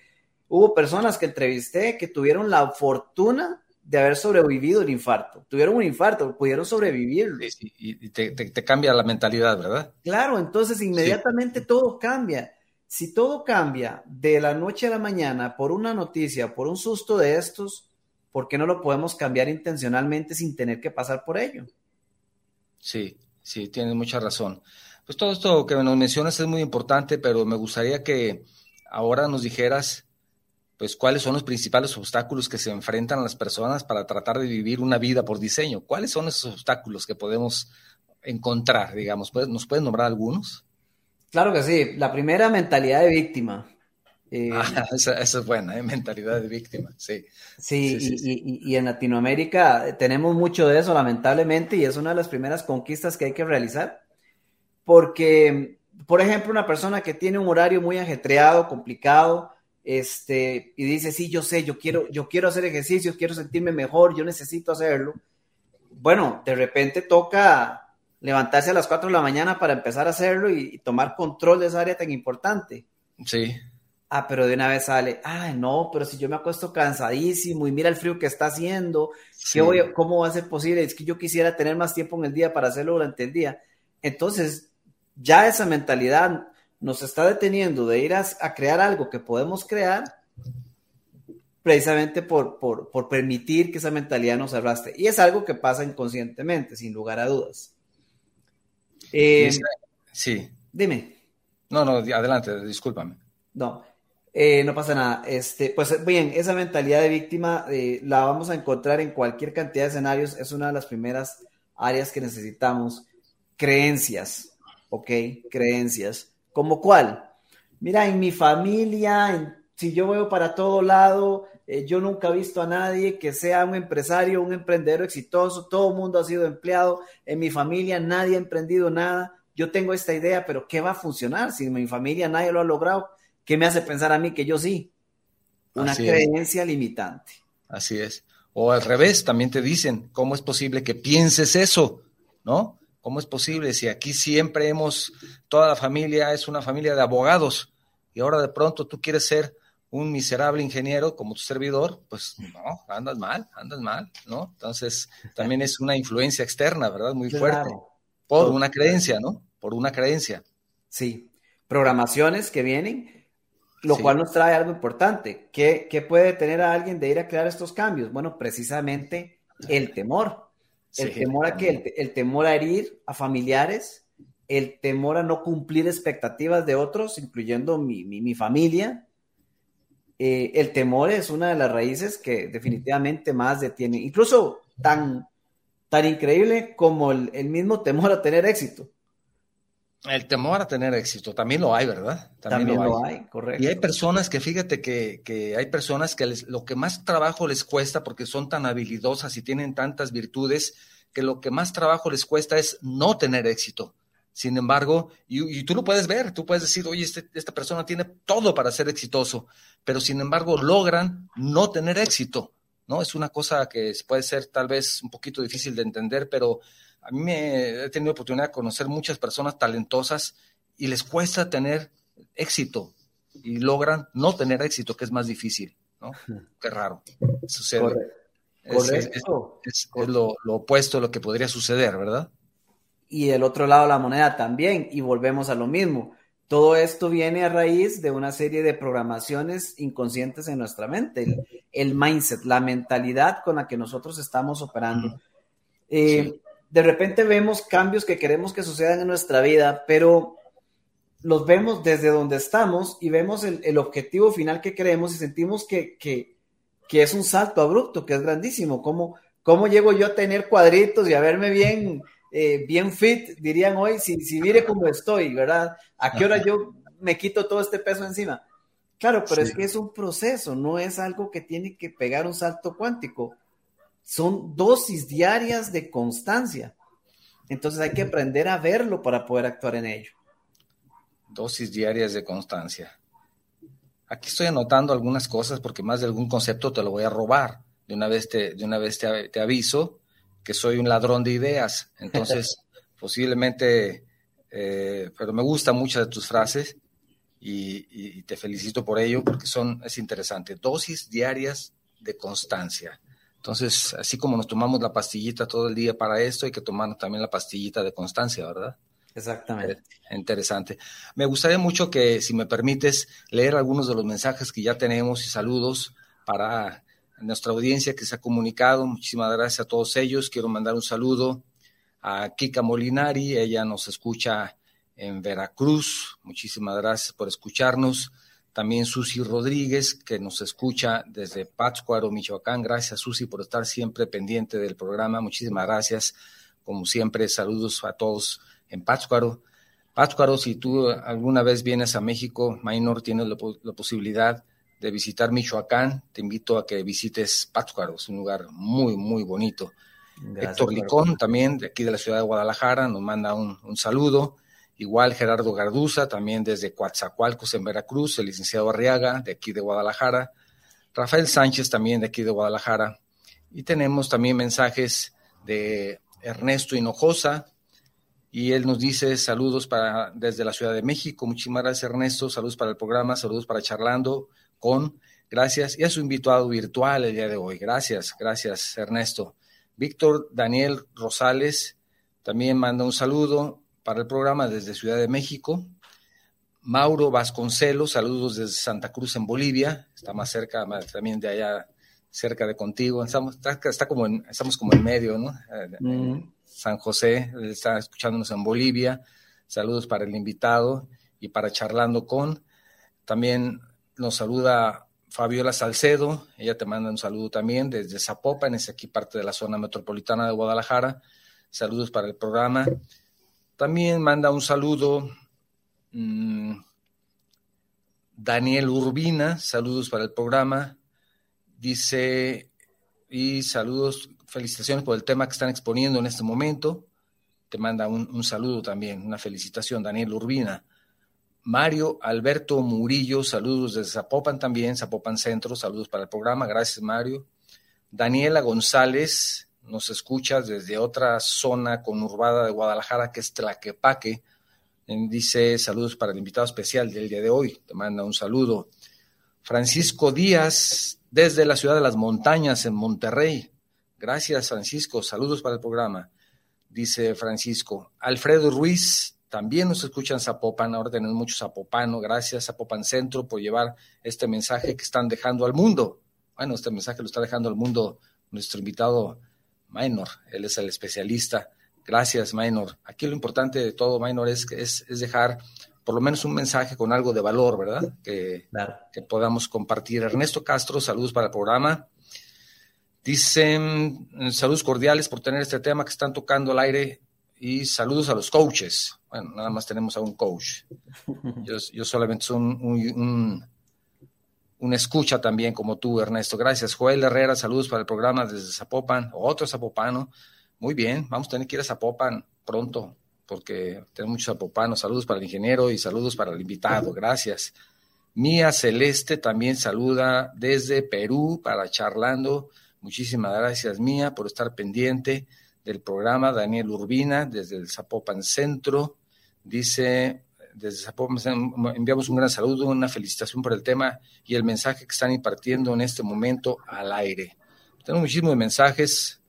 hubo personas que entrevisté que tuvieron la fortuna de haber sobrevivido el infarto. Tuvieron un infarto, pudieron sobrevivir. y, te, cambia la mentalidad, ¿verdad? Claro, entonces inmediatamente todo cambia. Si todo cambia de la noche a la mañana por una noticia, por un susto de estos, ¿por qué no lo podemos cambiar intencionalmente sin tener que pasar por ello? Sí, sí, tienes mucha razón. Pues todo esto que nos mencionas es muy importante, pero me gustaría que ahora nos dijeras pues cuáles son los principales obstáculos que se enfrentan las personas para tratar de vivir una vida por diseño. ¿Cuáles son esos obstáculos que podemos encontrar, digamos? ¿Nos pueden nombrar algunos? Claro que sí. La primera, mentalidad de víctima. Eh, ah, (laughs) esa, es buena, ¿eh? mentalidad de víctima, sí. Sí, y, en Latinoamérica tenemos mucho de eso, lamentablemente, y es una de las primeras conquistas que hay que realizar, porque, por ejemplo, una persona que tiene un horario muy ajetreado, complicado, este, y dice, sí, yo sé, yo quiero, yo quiero hacer ejercicios, quiero sentirme mejor, yo necesito hacerlo. Bueno, de repente toca levantarse a las 4 de la mañana para empezar a hacerlo y, tomar control de esa área tan importante. Sí. Ah, pero de una vez sale, ah, no, pero si yo me acuesto cansadísimo y mira el frío que está haciendo, ¿cómo va a ser posible? Es que yo quisiera tener más tiempo en el día para hacerlo durante el día. Entonces, ya esa mentalidad nos está deteniendo de ir a, crear algo que podemos crear precisamente por, por, permitir que esa mentalidad nos arrastre. Y es algo que pasa inconscientemente, sin lugar a dudas. Eh, sí. Dime. No, no, adelante, discúlpame. No, eh, no pasa nada. Este, pues bien, esa mentalidad de víctima eh, la vamos a encontrar en cualquier cantidad de escenarios. Es una de las primeras áreas que necesitamos. Creencias, ¿ok? Creencias. ¿Como cuál? Mira, en mi familia, si yo veo para todo lado, eh, yo nunca he visto a nadie que sea un empresario, un emprendedor exitoso, todo el mundo ha sido empleado, en mi familia nadie ha emprendido nada, yo tengo esta idea, pero ¿qué va a funcionar si en mi familia nadie lo ha logrado? ¿Qué me hace pensar a mí que yo sí? Una creencia limitante. Así es. O al revés, también te dicen, ¿cómo es posible que pienses eso? ¿No? ¿Cómo es posible si aquí siempre hemos, toda la familia es una familia de abogados y ahora de pronto tú quieres ser un miserable ingeniero como tu servidor? Pues no, andas mal, andas mal, ¿no? Entonces también es una influencia externa, ¿verdad? Muy fuerte. Por una creencia, ¿no? Por una creencia. Sí, programaciones que vienen, lo cual nos trae algo importante. ¿Qué, ¿Qué puede tener a alguien de ir a crear estos cambios? Bueno, precisamente el temor el temor a que el, temor a herir a familiares, el temor a no cumplir expectativas de otros, incluyendo mi, familia. Eh, el temor es una de las raíces que definitivamente más detiene, incluso tan, tan increíble como el, mismo temor a tener éxito. El temor a tener éxito, también lo hay, ¿verdad? También, lo, hay. correcto. Y hay personas que, fíjate que, hay personas que lo que más trabajo les cuesta porque son tan habilidosas y tienen tantas virtudes que lo que más trabajo les cuesta es no tener éxito. Sin embargo, y, tú lo puedes ver, tú puedes decir, oye, este, esta persona tiene todo para ser exitoso, pero sin embargo logran no tener éxito, ¿no? Es una cosa que puede ser tal vez un poquito difícil de entender, pero a mí me he tenido oportunidad de conocer muchas personas talentosas y les cuesta tener éxito y logran no tener éxito, que es más difícil, ¿no? Qué raro. Sucede. Correcto. Es, lo, opuesto a lo que podría suceder, ¿verdad? Y del otro lado la moneda también, y volvemos a lo mismo. Todo esto viene a raíz de una serie de programaciones inconscientes en nuestra mente, el, mindset, la mentalidad con la que nosotros estamos operando. Eh, de repente vemos cambios que queremos que sucedan en nuestra vida, pero los vemos desde donde estamos y vemos el, objetivo final que queremos y sentimos que, que, que, es un salto abrupto, que es grandísimo. ¿Cómo, ¿Cómo llego yo a tener cuadritos y a verme bien, eh, bien fit, dirían hoy, si, si mire cómo estoy, ¿verdad? ¿A qué hora yo me quito todo este peso encima? Claro, pero es que es un proceso, no es algo que tiene que pegar un salto cuántico. Son dosis diarias de constancia. Entonces hay que aprender a verlo para poder actuar en ello dosis diarias de constancia. Aquí estoy anotando algunas cosas porque más de algún concepto te lo voy a robar. De una vez te, de una vez te, aviso que soy un ladrón de ideas. Entonces, (laughs) posiblemente, eh, pero me gustan muchas de tus frases y, te felicito por ello porque son, es interesante. Dosis diarias de constancia. Entonces, así como nos tomamos la pastillita todo el día para esto, hay que tomar también la pastillita de constancia, ¿verdad? Exactamente. Eh, interesante. Me gustaría mucho que, si me permites, leer algunos de los mensajes que ya tenemos y saludos para nuestra audiencia que se ha comunicado. Muchísimas gracias a todos ellos. Quiero mandar un saludo a Kika Molinari. Ella nos escucha en Veracruz. Muchísimas gracias por escucharnos. También Susi Rodríguez, que nos escucha desde Pátzcuaro, Michoacán. Gracias, Susi, por estar siempre pendiente del programa. Muchísimas gracias. Como siempre, saludos a todos en Pátzcuaro. Pátzcuaro, si tú alguna vez vienes a México, Maynor, tienes la, posibilidad de visitar Michoacán, te invito a que visites Pátzcuaro, es un lugar muy, muy bonito. Héctor Licón, también de aquí de la ciudad de Guadalajara, nos manda un, saludo. Igual Gerardo Garduza, también desde Coatzacoalcos en Veracruz, el licenciado Arriaga, de aquí de Guadalajara. Rafael Sánchez, también de aquí de Guadalajara. Y tenemos también mensajes de Ernesto Hinojosa, y él nos dice saludos para desde la Ciudad de México. Muchísimas gracias Ernesto, saludos para el programa, saludos para charlando con, gracias y a su invitado virtual el día de hoy. Gracias, gracias Ernesto. Víctor Daniel Rosales también manda un saludo para el programa desde Ciudad de México. Mauro Vasconcelos, saludos desde Santa Cruz en Bolivia, está más cerca también de allá, cerca de contigo. Estamos, está, como en, estamos como en medio, ¿no? Mm. San José, está escuchándonos en Bolivia. Saludos para el invitado y para charlando con. También nos saluda Fabiola Salcedo, ella te manda un saludo también desde Zapopan, es aquí parte de la zona metropolitana de Guadalajara. Saludos para el programa. También manda un saludo mm, Daniel Urbina, saludos para el programa. Dice, y saludos felicitaciones por el tema que están exponiendo en este momento. Te manda un, saludo también, una felicitación, Daniel Urbina. Mario Alberto Murillo, saludos desde Zapopan también, Zapopan Centro, saludos para el programa, gracias Mario. Daniela González nos escucha desde otra zona conurbada de Guadalajara, que es Tlaquepaque. Dice saludos para el invitado especial del día de hoy, te manda un saludo. Francisco Díaz, desde la ciudad de las montañas en Monterrey, Gracias, Francisco. Saludos para el programa. Dice Francisco. Alfredo Ruiz, también nos escuchan Zapopan. Ahora tenemos mucho Zapopano. Gracias, Zapopan Centro, por llevar este mensaje que están dejando al mundo. Bueno, este mensaje lo está dejando al mundo nuestro invitado Minor. Él es el especialista. Gracias, Minor. Aquí lo importante de todo, Minor, es, es, es dejar por lo menos un mensaje con algo de valor, ¿verdad? Que, que podamos compartir. Ernesto Castro, saludos para el programa. Dicen saludos cordiales por tener este tema que están tocando al aire y saludos a los coaches. Bueno, nada más tenemos a un coach. Yo, solamente soy un, un, escucha también como tú, Ernesto. Gracias. Joel Herrera, saludos para el programa desde Zapopan. Otro zapopano. Muy bien, vamos a tener que ir a Zapopan pronto porque tenemos muchos zapopanos. Saludos para el ingeniero y saludos para el invitado. Gracias. Mía Celeste también saluda desde Perú para charlando Muchísimas gracias, Mía, por estar pendiente del programa. Daniel Urbina, desde el Zapopan Centro, dice, desde Zapopan enviamos un gran saludo, una felicitación por el tema y el mensaje que están impartiendo en este momento al aire. Tenemos muchísimos mensajes,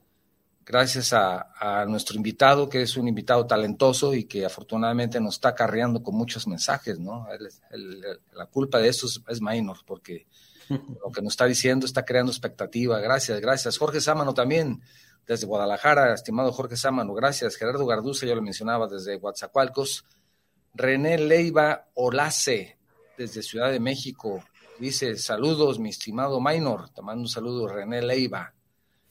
gracias a, nuestro invitado, que es un invitado talentoso y que afortunadamente nos está acarreando con muchos mensajes, ¿no? la culpa de eso es, es minor, porque (laughs) lo que nos está diciendo está creando expectativa. Gracias, gracias. Jorge Sámano también. desde Guadalajara, estimado Jorge Sámano, gracias. Gerardo Garduza, yo lo mencionaba desde Guatzacualcos. René Leiva Olace, desde Ciudad de México, dice, saludos, mi estimado Minor, te mando un saludo, René Leiva.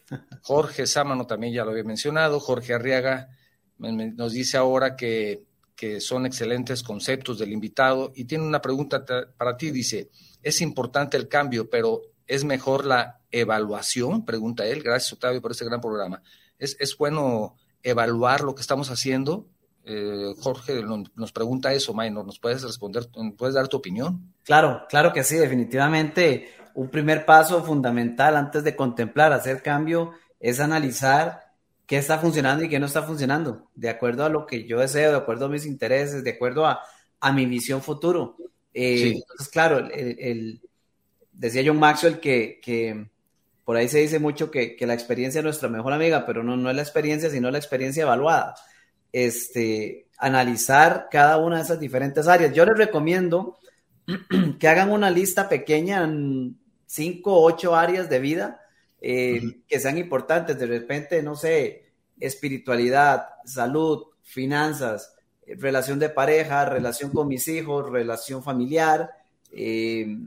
(laughs) Jorge Sámano también ya lo había mencionado, Jorge Arriaga nos dice ahora que, que son excelentes conceptos del invitado y tiene una pregunta para ti, dice, es importante el cambio, pero ¿es mejor la evaluación? Pregunta él, gracias Octavio por este gran programa. ¿Es, es bueno evaluar lo que estamos haciendo? Eh, Jorge nos pregunta eso, Maynor, ¿nos puedes responder, puedes dar tu opinión? Claro, claro que sí, definitivamente un primer paso fundamental antes de contemplar hacer cambio es analizar qué está funcionando y qué no está funcionando, de acuerdo a lo que yo deseo, de acuerdo a mis intereses, de acuerdo a, mi visión futuro. Eh, entonces, claro, el, decía John Maxwell que, que, por ahí se dice mucho que, que, la experiencia es nuestra mejor amiga, pero no, no es la experiencia, sino la experiencia evaluada este, analizar cada una de esas diferentes áreas. Yo les recomiendo (clears throat) que hagan una lista pequeña en cinco o ocho áreas de vida eh, que sean importantes. De repente, no sé, espiritualidad, salud, finanzas, relación de pareja, relación con mis hijos, relación familiar, eh,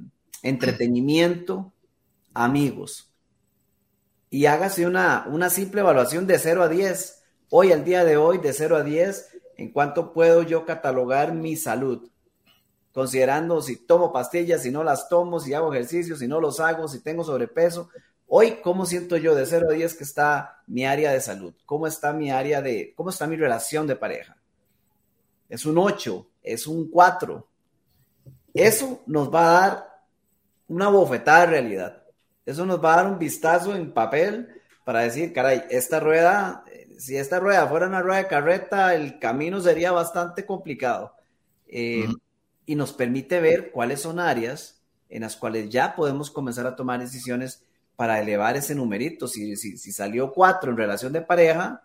entretenimiento, amigos. Y hágase una, una simple evaluación de 0 a 10 hoy, al día de hoy, de 0 a 10, en cuánto puedo yo catalogar mi salud, considerando si tomo pastillas, si no las tomo, si hago ejercicio, si no los hago, si tengo sobrepeso. Hoy, ¿cómo siento yo de 0 a 10 que está mi área de salud? ¿Cómo está mi área de, cómo está mi relación de pareja? Es un 8, es un 4. Eso nos va a dar una bofetada de realidad. Eso nos va a dar un vistazo en papel para decir, caray, esta rueda si esta rueda fuera una rueda de carreta, el camino sería bastante complicado. Eh, y nos permite ver cuáles son áreas en las cuales ya podemos comenzar a tomar decisiones para elevar ese numerito. Si, si, salió cuatro en relación de pareja,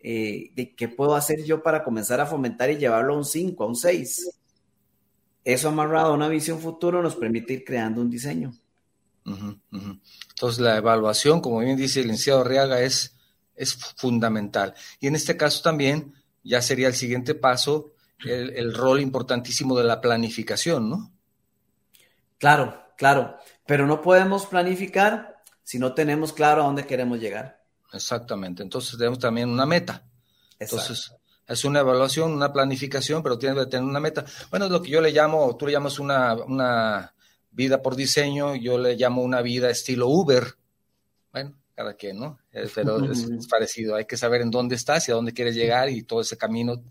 eh, ¿de qué puedo hacer yo para comenzar a fomentar y llevarlo a un 5, a un 6? Eso amarrado a una visión futuro nos permite ir creando un diseño. Entonces la evaluación, como bien dice el licenciado Arriaga, es es fundamental. Y en este caso también ya sería el siguiente paso el, rol importantísimo de la planificación, ¿no? Claro, claro, pero no podemos planificar si no tenemos claro a dónde queremos llegar. Exactamente, entonces tenemos también una meta. Entonces, es una evaluación, una planificación, pero tiene que tener una meta. Bueno, es lo que yo le llamo, tú le llamas una, una vida por diseño, yo le llamo una vida estilo Uber. Bueno, cada quien, ¿no? (laughs) Eh, pero es, parecido, hay que saber en dónde estás y a dónde quieres llegar y todo ese camino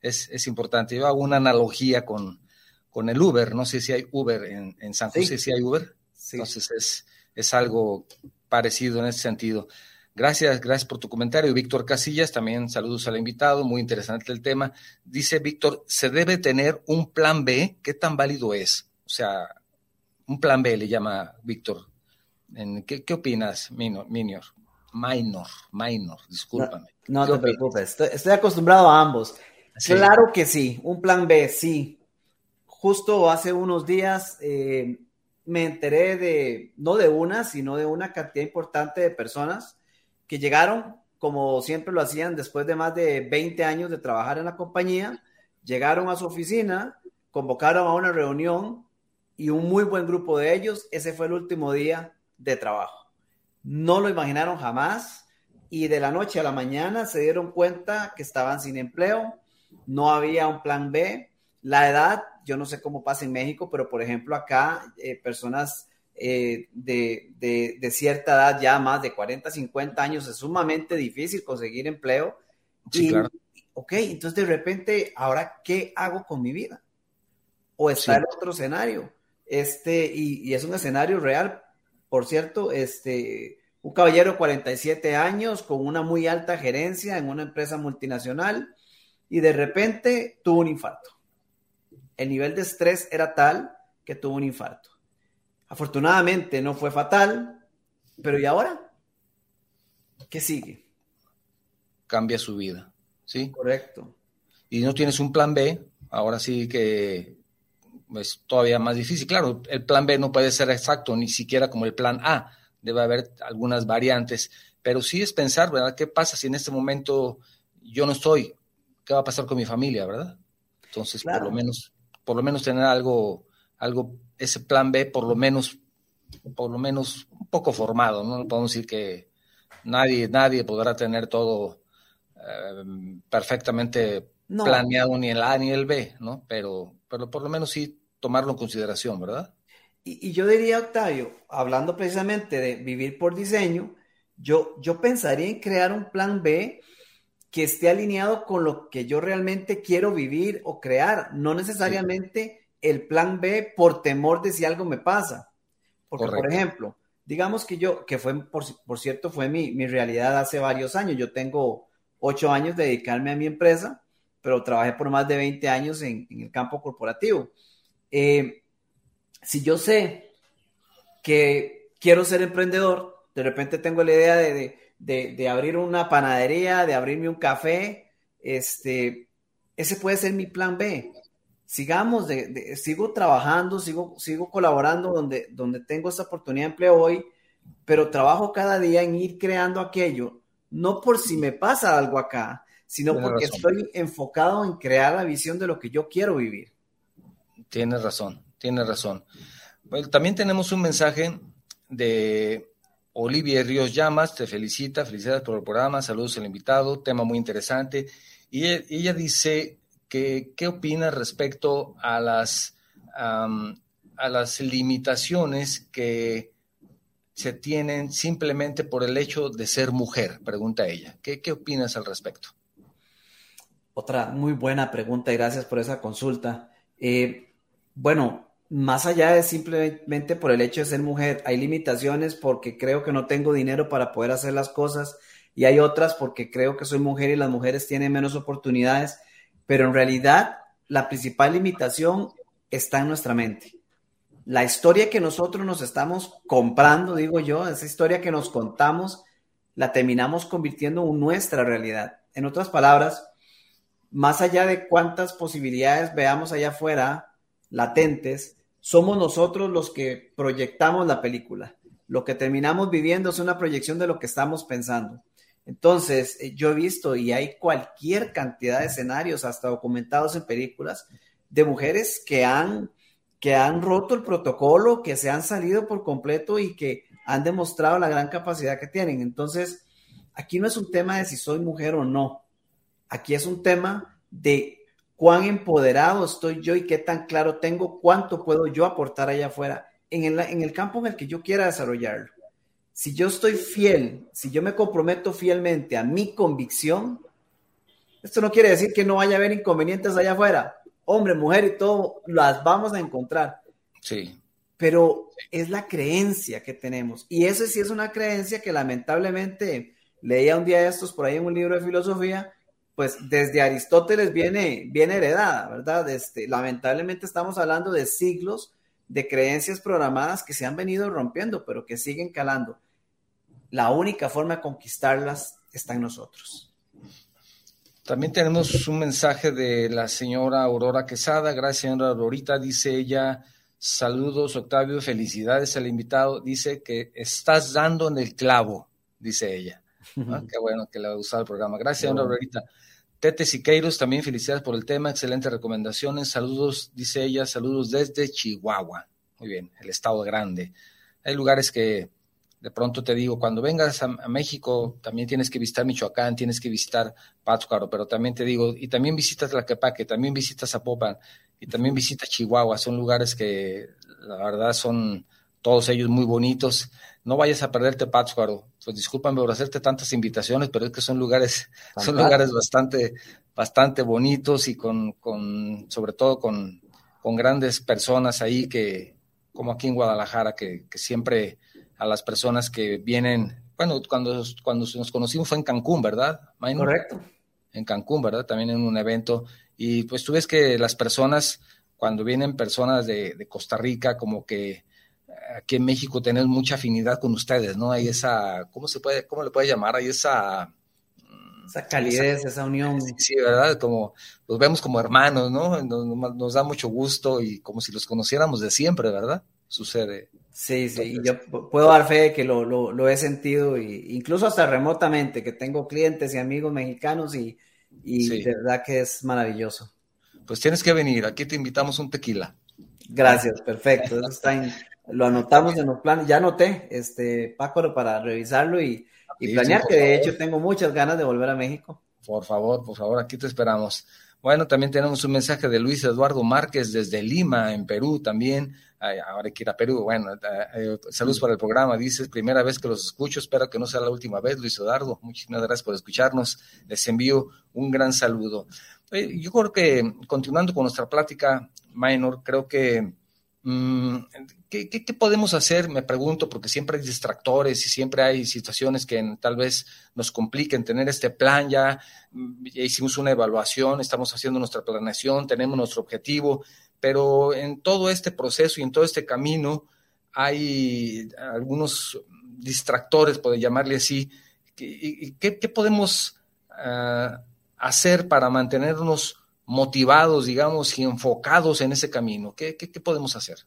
es, importante. Yo hago una analogía con, con el Uber, no sé si hay Uber en, en San José, si hay Uber, entonces es, es algo parecido en ese sentido. Gracias, gracias por tu comentario. Víctor Casillas, también saludos al invitado, muy interesante el tema. Dice Víctor, ¿se debe tener un plan B? ¿Qué tan válido es? O sea, un plan B le llama Víctor ¿qué, ¿Qué opinas, Minor? Minor, minor, minor discúlpame. No, te preocupes, estoy, acostumbrado a ambos. Claro que sí, un plan B, sí. Justo hace unos días eh, me enteré de, no de una, sino de una cantidad importante de personas que llegaron, como siempre lo hacían, después de más de 20 años de trabajar en la compañía, llegaron a su oficina, convocaron a una reunión y un muy buen grupo de ellos, ese fue el último día de trabajo. No lo imaginaron jamás y de la noche a la mañana se dieron cuenta que estaban sin empleo, no había un plan B. La edad, yo no sé cómo pasa en México, pero por ejemplo acá eh, personas eh, de, cierta edad, ya más de 40, 50 años, es sumamente difícil conseguir empleo. Sí, claro. Ok, entonces de repente, ¿ahora qué hago con mi vida? O está el otro escenario. Este, y, y, es un escenario real por cierto, este, un caballero de 47 años con una muy alta gerencia en una empresa multinacional y de repente tuvo un infarto. El nivel de estrés era tal que tuvo un infarto. Afortunadamente no fue fatal, pero ¿y ahora? ¿Qué sigue? Cambia su vida, ¿sí? Correcto. Y no tienes un plan B, ahora sí que es todavía más difícil. Claro, el plan B no puede ser exacto, ni siquiera como el plan A. Debe haber algunas variantes, pero sí es pensar, ¿verdad? ¿Qué pasa si en este momento yo no estoy? ¿Qué va a pasar con mi familia, verdad? Entonces, por lo menos, por lo menos tener algo, algo, ese plan B, por lo menos, por lo menos un poco formado, ¿no? Podemos decir que nadie, nadie podrá tener todo eh, perfectamente planeado ni el A ni el B, ¿no? Pero, pero por lo menos sí tomarlo en consideración, ¿verdad? Y, yo diría, Octavio, hablando precisamente de vivir por diseño, yo, yo pensaría en crear un plan B que esté alineado con lo que yo realmente quiero vivir o crear, no necesariamente el plan B por temor de si algo me pasa. Porque, por ejemplo, digamos que yo, que fue, por, por cierto, fue mi, mi, realidad hace varios años, yo tengo ocho años de dedicarme a mi empresa, pero trabajé por más de 20 años en, el campo corporativo. Eh, si yo sé que quiero ser emprendedor, de repente tengo la idea de, abrir una panadería, de abrirme un café, este, ese puede ser mi plan B. Sigamos, sigo trabajando, sigo, sigo colaborando donde, donde tengo esta oportunidad de empleo hoy, pero trabajo cada día en ir creando aquello, no por si me pasa algo acá, sino porque estoy enfocado en crear la visión de lo que yo quiero vivir. Tienes razón, tienes razón. también tenemos un mensaje de Olivia Ríos Llamas, te felicita, felicidades por el programa, saludos al invitado, tema muy interesante. Y ella, dice que qué opina respecto a las, a las limitaciones que se tienen simplemente por el hecho de ser mujer, pregunta ella. ¿Qué, qué opinas al respecto? Otra muy buena pregunta y gracias por esa consulta. Eh, bueno, más allá de simplemente por el hecho de ser mujer, hay limitaciones porque creo que no tengo dinero para poder hacer las cosas y hay otras porque creo que soy mujer y las mujeres tienen menos oportunidades, pero en realidad la principal limitación está en nuestra mente. La historia que nosotros nos estamos comprando, digo yo, esa historia que nos contamos, la terminamos convirtiendo en nuestra realidad. En otras palabras, más allá de cuántas posibilidades veamos allá afuera, latentes, somos nosotros los que proyectamos la película. Lo que terminamos viviendo es una proyección de lo que estamos pensando. Entonces, eh, yo he visto y hay cualquier cantidad de escenarios, hasta documentados en películas, de mujeres que han, que han roto el protocolo, que se han salido por completo y que han demostrado la gran capacidad que tienen. Entonces, aquí no es un tema de si soy mujer o no. Aquí es un tema de cuán empoderado estoy yo y qué tan claro tengo cuánto puedo yo aportar allá afuera en el, en el campo en el que yo quiera desarrollarlo. Si yo estoy fiel, si yo me comprometo fielmente a mi convicción, esto no quiere decir que no vaya a haber inconvenientes allá afuera. Hombre, mujer y todo, las vamos a encontrar. Sí. Pero es la creencia que tenemos. Y eso sí es una creencia que lamentablemente leía un día de estos por ahí en un libro de filosofía, pues desde Aristóteles viene, viene heredada, ¿verdad? Este, lamentablemente estamos hablando de siglos de creencias programadas que se han venido rompiendo, pero que siguen calando. La única forma de conquistarlas está en nosotros. También tenemos un mensaje de la señora Aurora Quesada. Gracias, señora Aurorita. Dice ella, saludos, Octavio, felicidades al invitado. Dice que estás dando en el clavo, dice ella. Ah, (laughs) qué bueno que le ha gustado el programa. Gracias, señora Aurorita. Tete Siqueiros, también felicidades por el tema, excelentes recomendaciones. Saludos, dice ella, saludos desde Chihuahua. Muy bien, el estado grande. Hay lugares que de pronto te digo, cuando vengas a, México, también tienes que visitar Michoacán, tienes que visitar Pátzcuaro, pero también te digo, y también visitas Tlaquepaque, también visitas Zapopan, y también visitas Chihuahua. Son lugares que la verdad son todos ellos muy bonitos. No vayas a perderte Pátzcuaro. Pues discúlpame por hacerte tantas invitaciones, pero es que son lugares, son lugares bastante, bastante bonitos y con, con sobre todo con, con grandes personas ahí que, como aquí en Guadalajara, que, que siempre a las personas que vienen, bueno, cuando, cuando nos conocimos fue en Cancún, ¿verdad? Correcto. En Cancún, ¿verdad? También en un evento. Y pues tú ves que las personas, cuando vienen personas de, de Costa Rica, como que aquí en México tenemos mucha afinidad con ustedes, ¿no? Hay esa, ¿cómo se puede, cómo le puede llamar? Hay esa... Mm, esa calidez, esa, unión. Sí, ¿verdad? Como los vemos como hermanos, ¿no? Nos, da mucho gusto y como si los conociéramos de siempre, ¿verdad? sucede. Sí, sí, y yo puedo dar fe de que lo, lo, he sentido, y, incluso hasta remotamente, que tengo clientes y amigos mexicanos y, y de verdad que es maravilloso. Pues tienes que venir, aquí te invitamos un tequila. Gracias, perfecto. Eso está lo anotamos en los planes, ya anoté, este, Paco, para revisarlo y, planear, que de hecho tengo muchas ganas de volver a México. Por favor, por favor, aquí te esperamos. Bueno, también tenemos un mensaje de Luis Eduardo Márquez desde Lima, en Perú también. ahora hay que ir a Perú. Bueno, eh, eh, saludos para el programa. Dices, primera vez que los escucho. Espero que no sea la última vez, Luis Eduardo. Muchísimas gracias por escucharnos. Les envío un gran saludo. yo creo que, continuando con nuestra plática, Minor, creo que mm, ¿Qué, ¿qué, podemos hacer? Me pregunto, porque siempre hay distractores y siempre hay situaciones que tal vez nos compliquen tener este plan ya. Ya hicimos una evaluación, estamos haciendo nuestra planeación, tenemos nuestro objetivo, pero en todo este proceso y en todo este camino hay algunos distractores, puede llamarle así. ¿Qué, podemos uh, hacer para mantenernos motivados, digamos, y enfocados en ese camino? ¿Qué, qué podemos hacer?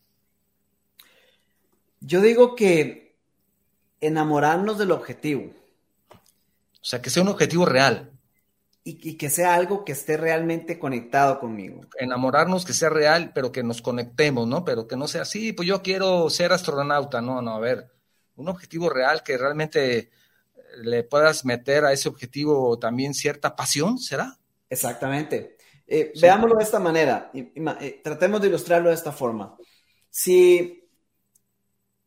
Yo digo que enamorarnos del objetivo. O sea, que sea un objetivo real. Y, que sea algo que esté realmente conectado conmigo. Enamorarnos, que sea real, pero que nos conectemos, ¿no? Pero que no sea así, pues yo quiero ser astronauta. No, no, a ver, un objetivo real que realmente le puedas meter a ese objetivo también cierta pasión, ¿será? Exactamente. Eh, veámoslo de esta manera. Eh, tratemos de ilustrarlo de esta forma. Si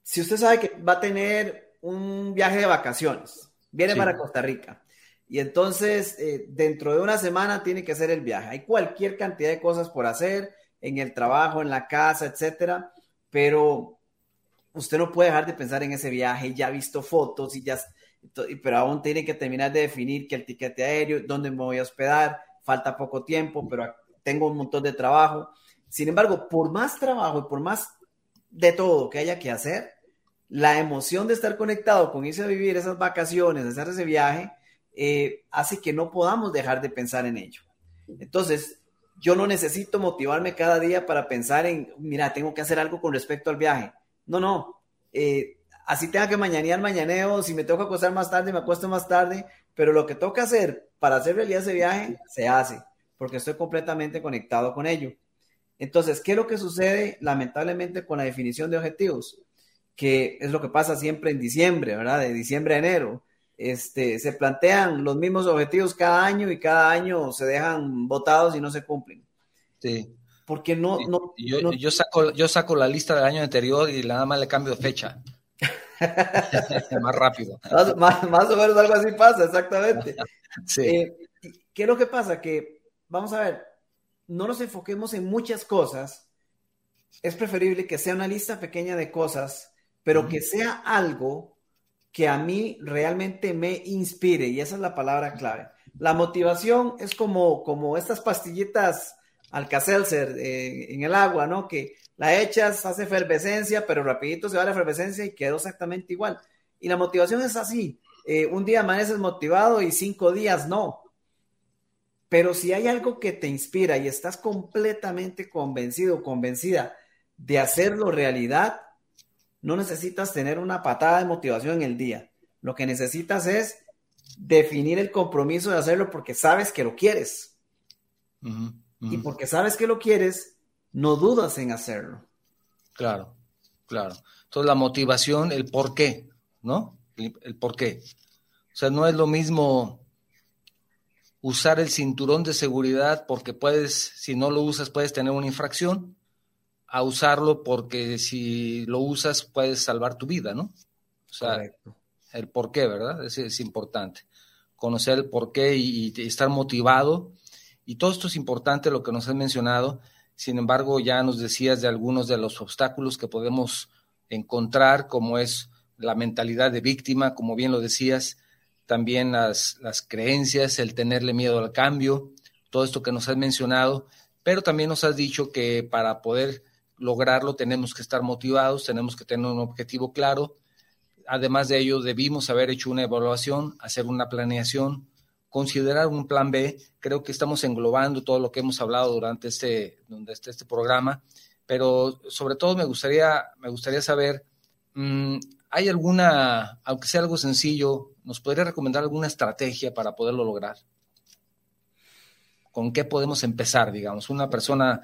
si usted sabe que va a tener un viaje de vacaciones, viene para Costa Rica, y entonces eh, dentro de una semana tiene que hacer el viaje. Hay cualquier cantidad de cosas por hacer en el trabajo, en la casa, etcétera, pero usted no puede dejar de pensar en ese viaje, ya ha visto fotos y ya, pero aún tiene que terminar de definir que el tiquete aéreo, dónde me voy a hospedar, falta poco tiempo, pero tengo un montón de trabajo. Sin embargo, por más trabajo y por más de todo que haya que hacer, la emoción de estar conectado con irse a vivir esas vacaciones, hacer ese viaje, eh, hace que no podamos dejar de pensar en ello. Entonces, yo no necesito motivarme cada día para pensar en, mira, tengo que hacer algo con respecto al viaje. No, no. Eh, así tenga que mañanear mañaneo, si me toca acostar más tarde, me acuesto más tarde, pero lo que toca hacer para hacer realidad ese viaje, se hace, porque estoy completamente conectado con ello. Entonces, ¿qué es lo que sucede lamentablemente con la definición de objetivos? Que es lo que pasa siempre en diciembre, ¿verdad? De diciembre a enero. Este, se plantean los mismos objetivos cada año y cada año se dejan votados y no se cumplen. Sí. Porque no, no, yo, saco, yo saco la lista del año anterior y nada más le cambio fecha. (laughs) más rápido. Más, o menos algo así pasa, exactamente. (laughs) sí. Eh, ¿Qué es lo que pasa? Que, vamos a ver, no nos enfoquemos en muchas cosas. Es preferible que sea una lista pequeña de cosas, pero que sea algo que a mí realmente me inspire, y esa es la palabra clave. La motivación es como, como estas pastillitas Alka-Seltzer eh, en el agua, ¿no? Que la echas, hace efervescencia, pero rapidito se va la efervescencia y quedó exactamente igual. Y la motivación es así. Eh, un día amaneces motivado y cinco días no. Pero si hay algo que te inspira y estás completamente convencido, convencida de hacerlo realidad, no necesitas tener una patada de motivación en el día. Lo que necesitas es definir el compromiso de hacerlo porque sabes que lo quieres. Y porque sabes que lo quieres, no dudas en hacerlo. Claro, claro. Entonces la motivación, el por qué, ¿no? El, el por qué. O sea, no es lo mismo usar el cinturón de seguridad porque puedes, si no lo usas, puedes tener una infracción, a usarlo porque si lo usas puedes salvar tu vida, ¿no? O sea, el por qué, ¿verdad? Es, es, importante. Conocer el por qué y, y, estar motivado. Y todo esto es importante, lo que nos has mencionado. Sin embargo, ya nos decías de algunos de los obstáculos que podemos encontrar, como es la mentalidad de víctima, como bien lo decías, también las, creencias, el tenerle miedo al cambio, todo esto que nos has mencionado, pero también nos has dicho que para poder lograrlo tenemos que estar motivados, tenemos que tener un objetivo claro. Además de ello, debimos haber hecho una evaluación, hacer una planeación, considerar un plan B. Creo que estamos englobando todo lo que hemos hablado durante este, este programa. pero sobre todo me gustaría, me gustaría saber, mm, ¿hay alguna, aunque sea algo sencillo, nos podría recomendar alguna estrategia para poderlo lograr? ¿Con qué podemos empezar, digamos? Una persona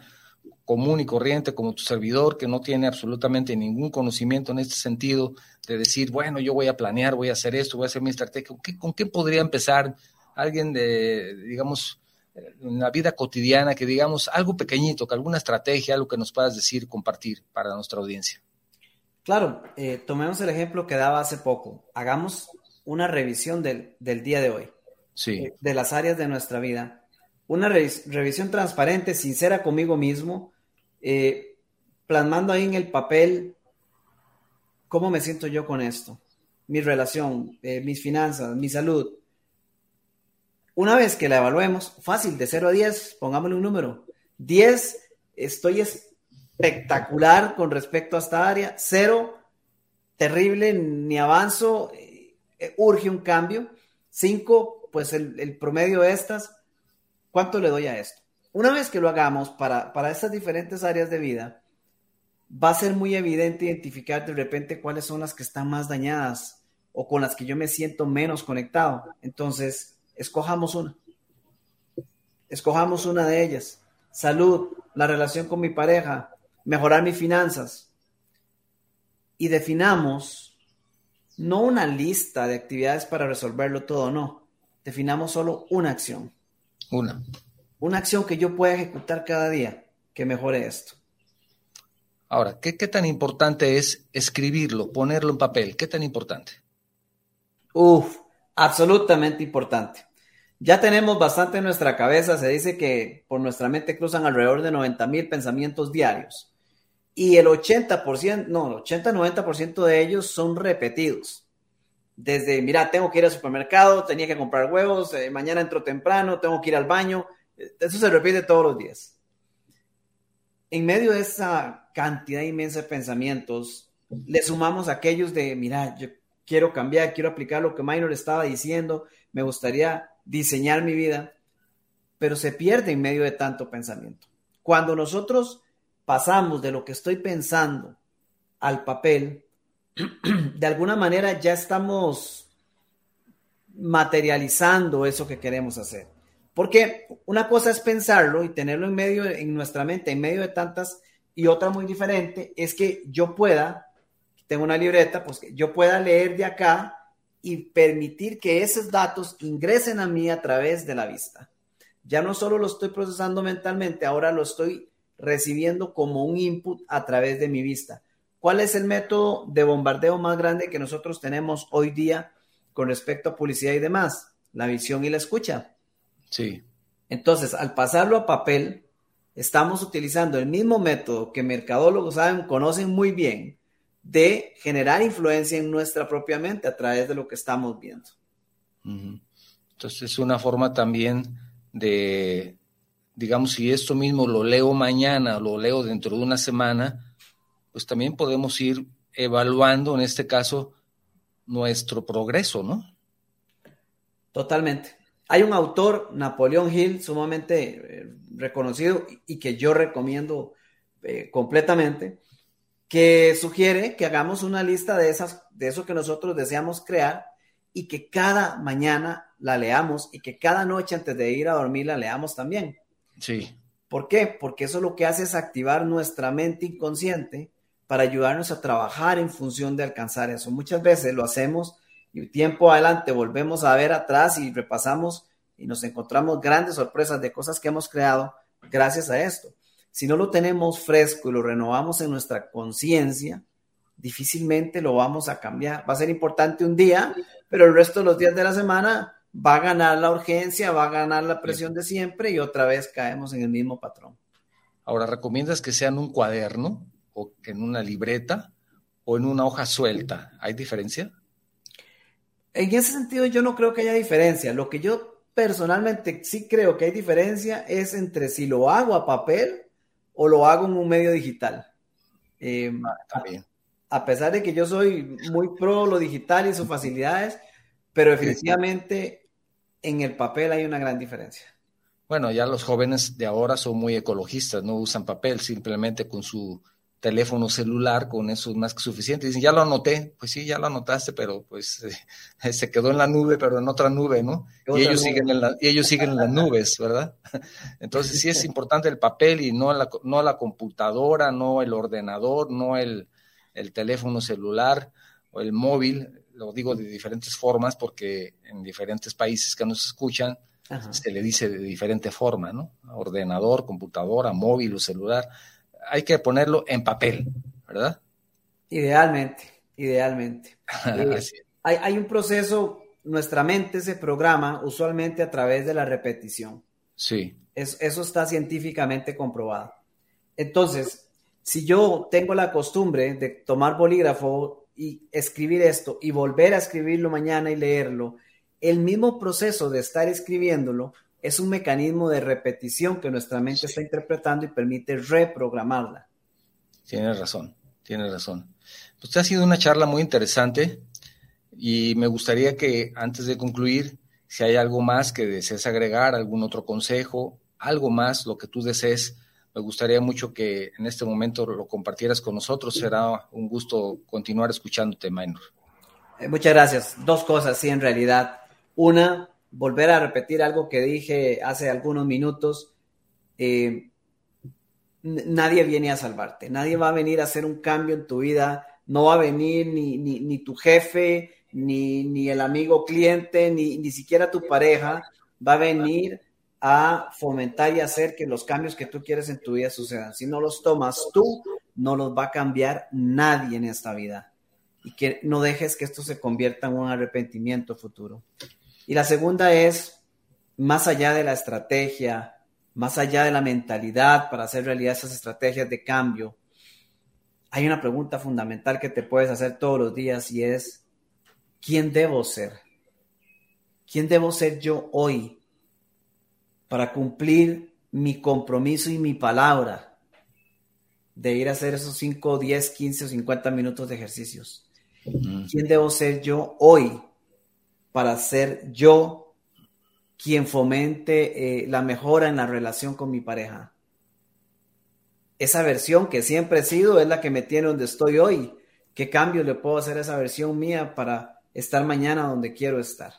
común y corriente como tu servidor, que no tiene absolutamente ningún conocimiento en este sentido, de decir, bueno, yo voy a planear, voy a hacer esto, voy a hacer mi estrategia, ¿con qué, podría empezar alguien de, digamos, en la vida cotidiana, que digamos algo pequeñito, que alguna estrategia, algo que nos puedas decir, compartir para nuestra audiencia? Claro, eh, tomemos el ejemplo que daba hace poco. Hagamos una revisión del, día de hoy, sí. Eh, de las áreas de nuestra vida. Una revisión transparente, sincera conmigo mismo, eh, plasmando ahí en el papel cómo me siento yo con esto, mi relación, eh, mis finanzas, mi salud. Una vez que la evaluemos, fácil, de 0 a 10, pongámosle un número. 10, estoy espectacular con respecto a esta área. 0, terrible, ni avanzo, eh, urge un cambio. 5, pues el, el promedio de estas, ¿cuánto le doy a esto? Una vez que lo hagamos para, para estas diferentes áreas de vida, va a ser muy evidente identificar de repente cuáles son las que están más dañadas o con las que yo me siento menos conectado. Entonces, escojamos una. Escojamos una de ellas. Salud, la relación con mi pareja, mejorar mis finanzas. Y definamos no una lista de actividades para resolverlo todo, no. Definamos solo una acción. Una una acción que yo pueda ejecutar cada día que mejore esto. Ahora, ¿qué, tan importante es escribirlo, ponerlo en papel? ¿Qué tan importante? Uf, absolutamente importante. Ya tenemos bastante en nuestra cabeza, se dice que por nuestra mente cruzan alrededor de 90 mil pensamientos diarios y el 80%, no, el 80-90% de ellos son repetidos. Desde, mira, tengo que ir al supermercado, tenía que comprar huevos, eh, mañana entro temprano, tengo que ir al baño, eso se repite todos los días. En medio de esa cantidad inmensa de pensamientos, le sumamos aquellos de, mira, yo quiero cambiar, quiero aplicar lo que Minor estaba diciendo, me gustaría diseñar mi vida, pero se pierde en medio de tanto pensamiento. Cuando nosotros pasamos de lo que estoy pensando al papel, (clears throat) de alguna manera ya estamos materializando eso que queremos hacer. Porque una cosa es pensarlo y tenerlo en medio, en nuestra mente, en medio de tantas, y otra muy diferente es que yo pueda, tengo una libreta, pues que yo pueda leer de acá y permitir que esos datos ingresen a mí a través de la vista. Ya no solo lo estoy procesando mentalmente, ahora lo estoy recibiendo como un input a través de mi vista. ¿Cuál es el método de bombardeo más grande que nosotros tenemos hoy día con respecto a publicidad y demás? La visión y la escucha. Sí. Entonces, al pasarlo a papel, estamos utilizando el mismo método que mercadólogos saben, conocen muy bien, de generar influencia en nuestra propia mente a través de lo que estamos viendo. Entonces, es una forma también de, digamos, si esto mismo lo leo mañana, lo leo dentro de una semana, pues también podemos ir evaluando, en este caso, nuestro progreso, ¿no? Totalmente. Hay un autor, Napoleón Hill, sumamente eh, reconocido y que yo recomiendo eh, completamente, que sugiere que hagamos una lista de esas, de eso que nosotros deseamos crear y que cada mañana la leamos y que cada noche antes de ir a dormir la leamos también. Sí. ¿Por qué? Porque eso lo que hace es activar nuestra mente inconsciente para ayudarnos a trabajar en función de alcanzar eso. Muchas veces lo hacemos y tiempo adelante volvemos a ver atrás y repasamos y nos encontramos grandes sorpresas de cosas que hemos creado gracias a esto. Si no lo tenemos fresco y lo renovamos en nuestra conciencia, difícilmente lo vamos a cambiar. Va a ser importante un día, pero el resto de los días de la semana va a ganar la urgencia, va a ganar la presión de siempre y otra vez caemos en el mismo patrón. Ahora, ¿recomiendas que sea en un cuaderno o en una libreta o en una hoja suelta? ¿Hay diferencia? En ese sentido yo no creo que haya diferencia. Lo que yo personalmente sí creo que hay diferencia es entre si lo hago a papel o lo hago en un medio digital. Em, ah, a, pesar de que yo soy muy pro lo digital y sus facilidades, pero definitivamente en el papel hay una gran diferencia. bueno, ya los jóvenes de ahora son muy ecologistas, no usan papel, simplemente con su teléfono celular, con eso es más que suficiente. Dicen, ya lo anoté, pues sí, ya lo anotaste, pero pues (laughs) eh, se quedó en la nube, pero en otra nube, ¿no? Y ellos, siguen en y ellos siguen en las nubes, ¿verdad? (laughs) Entonces sí es importante el papel y no la, no la computadora, no el ordenador, no el, el teléfono celular o el móvil, lo digo de diferentes formas porque en diferentes países que nos escuchan se le dice de diferente forma, ¿no? Ordenador, computadora, móvil o celular hay que ponerlo en papel, ¿verdad? Idealmente, idealmente. (laughs) Eh, hay, hay, un proceso, nuestra mente se programa usualmente a través de la repetición. Sí. eso está científicamente comprobado. Entonces, si yo tengo la costumbre de tomar bolígrafo y escribir esto y volver a escribirlo mañana y leerlo, el mismo proceso de estar escribiéndolo es un mecanismo de repetición que nuestra mente está interpretando y permite reprogramarla. Tienes razón, tienes razón. Pues ha sido una charla muy interesante y me gustaría que antes de concluir, si hay algo más que desees agregar, algún otro consejo, algo más, lo que tú desees, me gustaría mucho que en este momento lo compartieras con nosotros. Será un gusto continuar escuchándote, Minor. Eh, muchas gracias. Dos cosas, sí, en realidad. Una, volver a repetir algo que dije hace algunos minutos. Eh, nadie viene a salvarte, nadie va a venir a hacer un cambio en tu vida, no va a venir ni, ni, tu jefe, ni, ni, el amigo cliente, ni, ni siquiera tu pareja, va a venir a fomentar y hacer que los cambios que tú quieres en tu vida sucedan. Si no los tomas tú, no los va a cambiar nadie en esta vida. Y que no dejes que esto se convierta en un arrepentimiento futuro. Y la segunda es, más allá de la estrategia, más allá de la mentalidad para hacer realidad esas estrategias de cambio, hay una pregunta fundamental que te puedes hacer todos los días y es, ¿quién debo ser? ¿Quién debo ser yo hoy para cumplir mi compromiso y mi palabra de ir a hacer esos 5, 10, 15 o 50 minutos de ejercicios? ¿Quién debo ser yo hoy para ser yo quien fomente eh, la mejora en la relación con mi pareja. Esa versión que siempre he sido es la que me tiene donde estoy hoy. ¿Qué cambio le puedo hacer a esa versión mía para estar mañana donde quiero estar?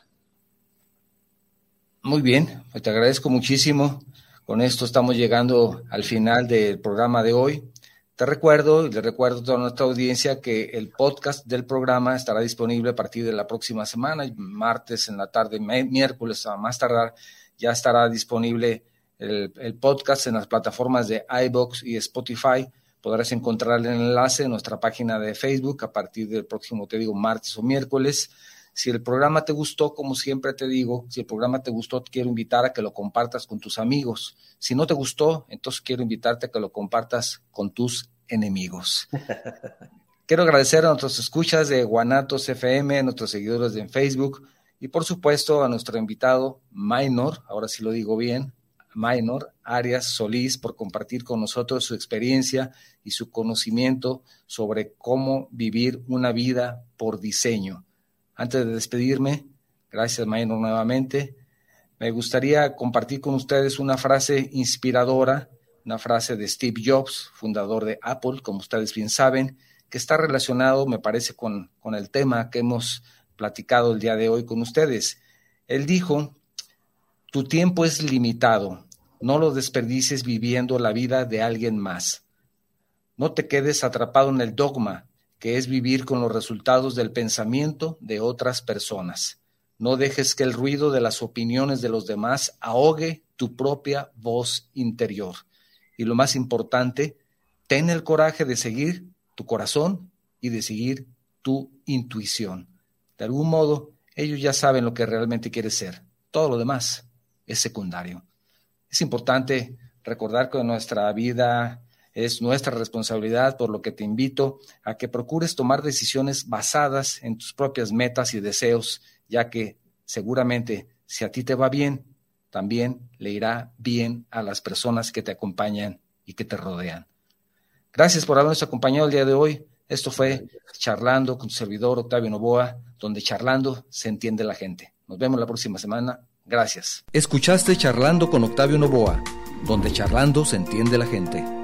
Muy bien, pues te agradezco muchísimo. Con esto estamos llegando al final del programa de hoy. Te recuerdo y le recuerdo a toda nuestra audiencia que el podcast del programa estará disponible a partir de la próxima semana, martes en la tarde, miércoles a más tardar, ya estará disponible el, podcast en las plataformas de iBox y Spotify. Podrás encontrar el enlace en nuestra página de Facebook a partir del próximo, te digo, martes o miércoles. Si el programa te gustó, como siempre te digo, si el programa te gustó, te quiero invitar a que lo compartas con tus amigos. Si no te gustó, entonces quiero invitarte a que lo compartas con tus enemigos. (laughs) quiero agradecer a nuestros escuchas de Guanatos FM, a nuestros seguidores en Facebook y por supuesto a nuestro invitado Minor, ahora sí lo digo bien, Minor Arias Solís, por compartir con nosotros su experiencia y su conocimiento sobre cómo vivir una vida por diseño. Antes de despedirme, gracias Maynor nuevamente, me gustaría compartir con ustedes una frase inspiradora, una frase de Steve Jobs, fundador de Apple, como ustedes bien saben, que está relacionado, me parece, con, con el tema que hemos platicado el día de hoy con ustedes. Él dijo, tu tiempo es limitado, no lo desperdicies viviendo la vida de alguien más. No te quedes atrapado en el dogma, que es vivir con los resultados del pensamiento de otras personas. No dejes que el ruido de las opiniones de los demás ahogue tu propia voz interior. Y lo más importante, ten el coraje de seguir tu corazón y de seguir tu intuición. De algún modo, ellos ya saben lo que realmente quieres ser. Todo lo demás es secundario. Es importante recordar que nuestra vida es nuestra responsabilidad, por lo que te invito a que procures tomar decisiones basadas en tus propias metas y deseos, ya que seguramente si a ti te va bien, también le irá bien a las personas que te acompañan y que te rodean. Gracias por habernos acompañado el día de hoy. Esto fue Charlando con tu servidor Octavio Novoa, donde charlando se entiende la gente. Nos vemos la próxima semana. Gracias. Escuchaste Charlando con Octavio Novoa, donde charlando se entiende la gente.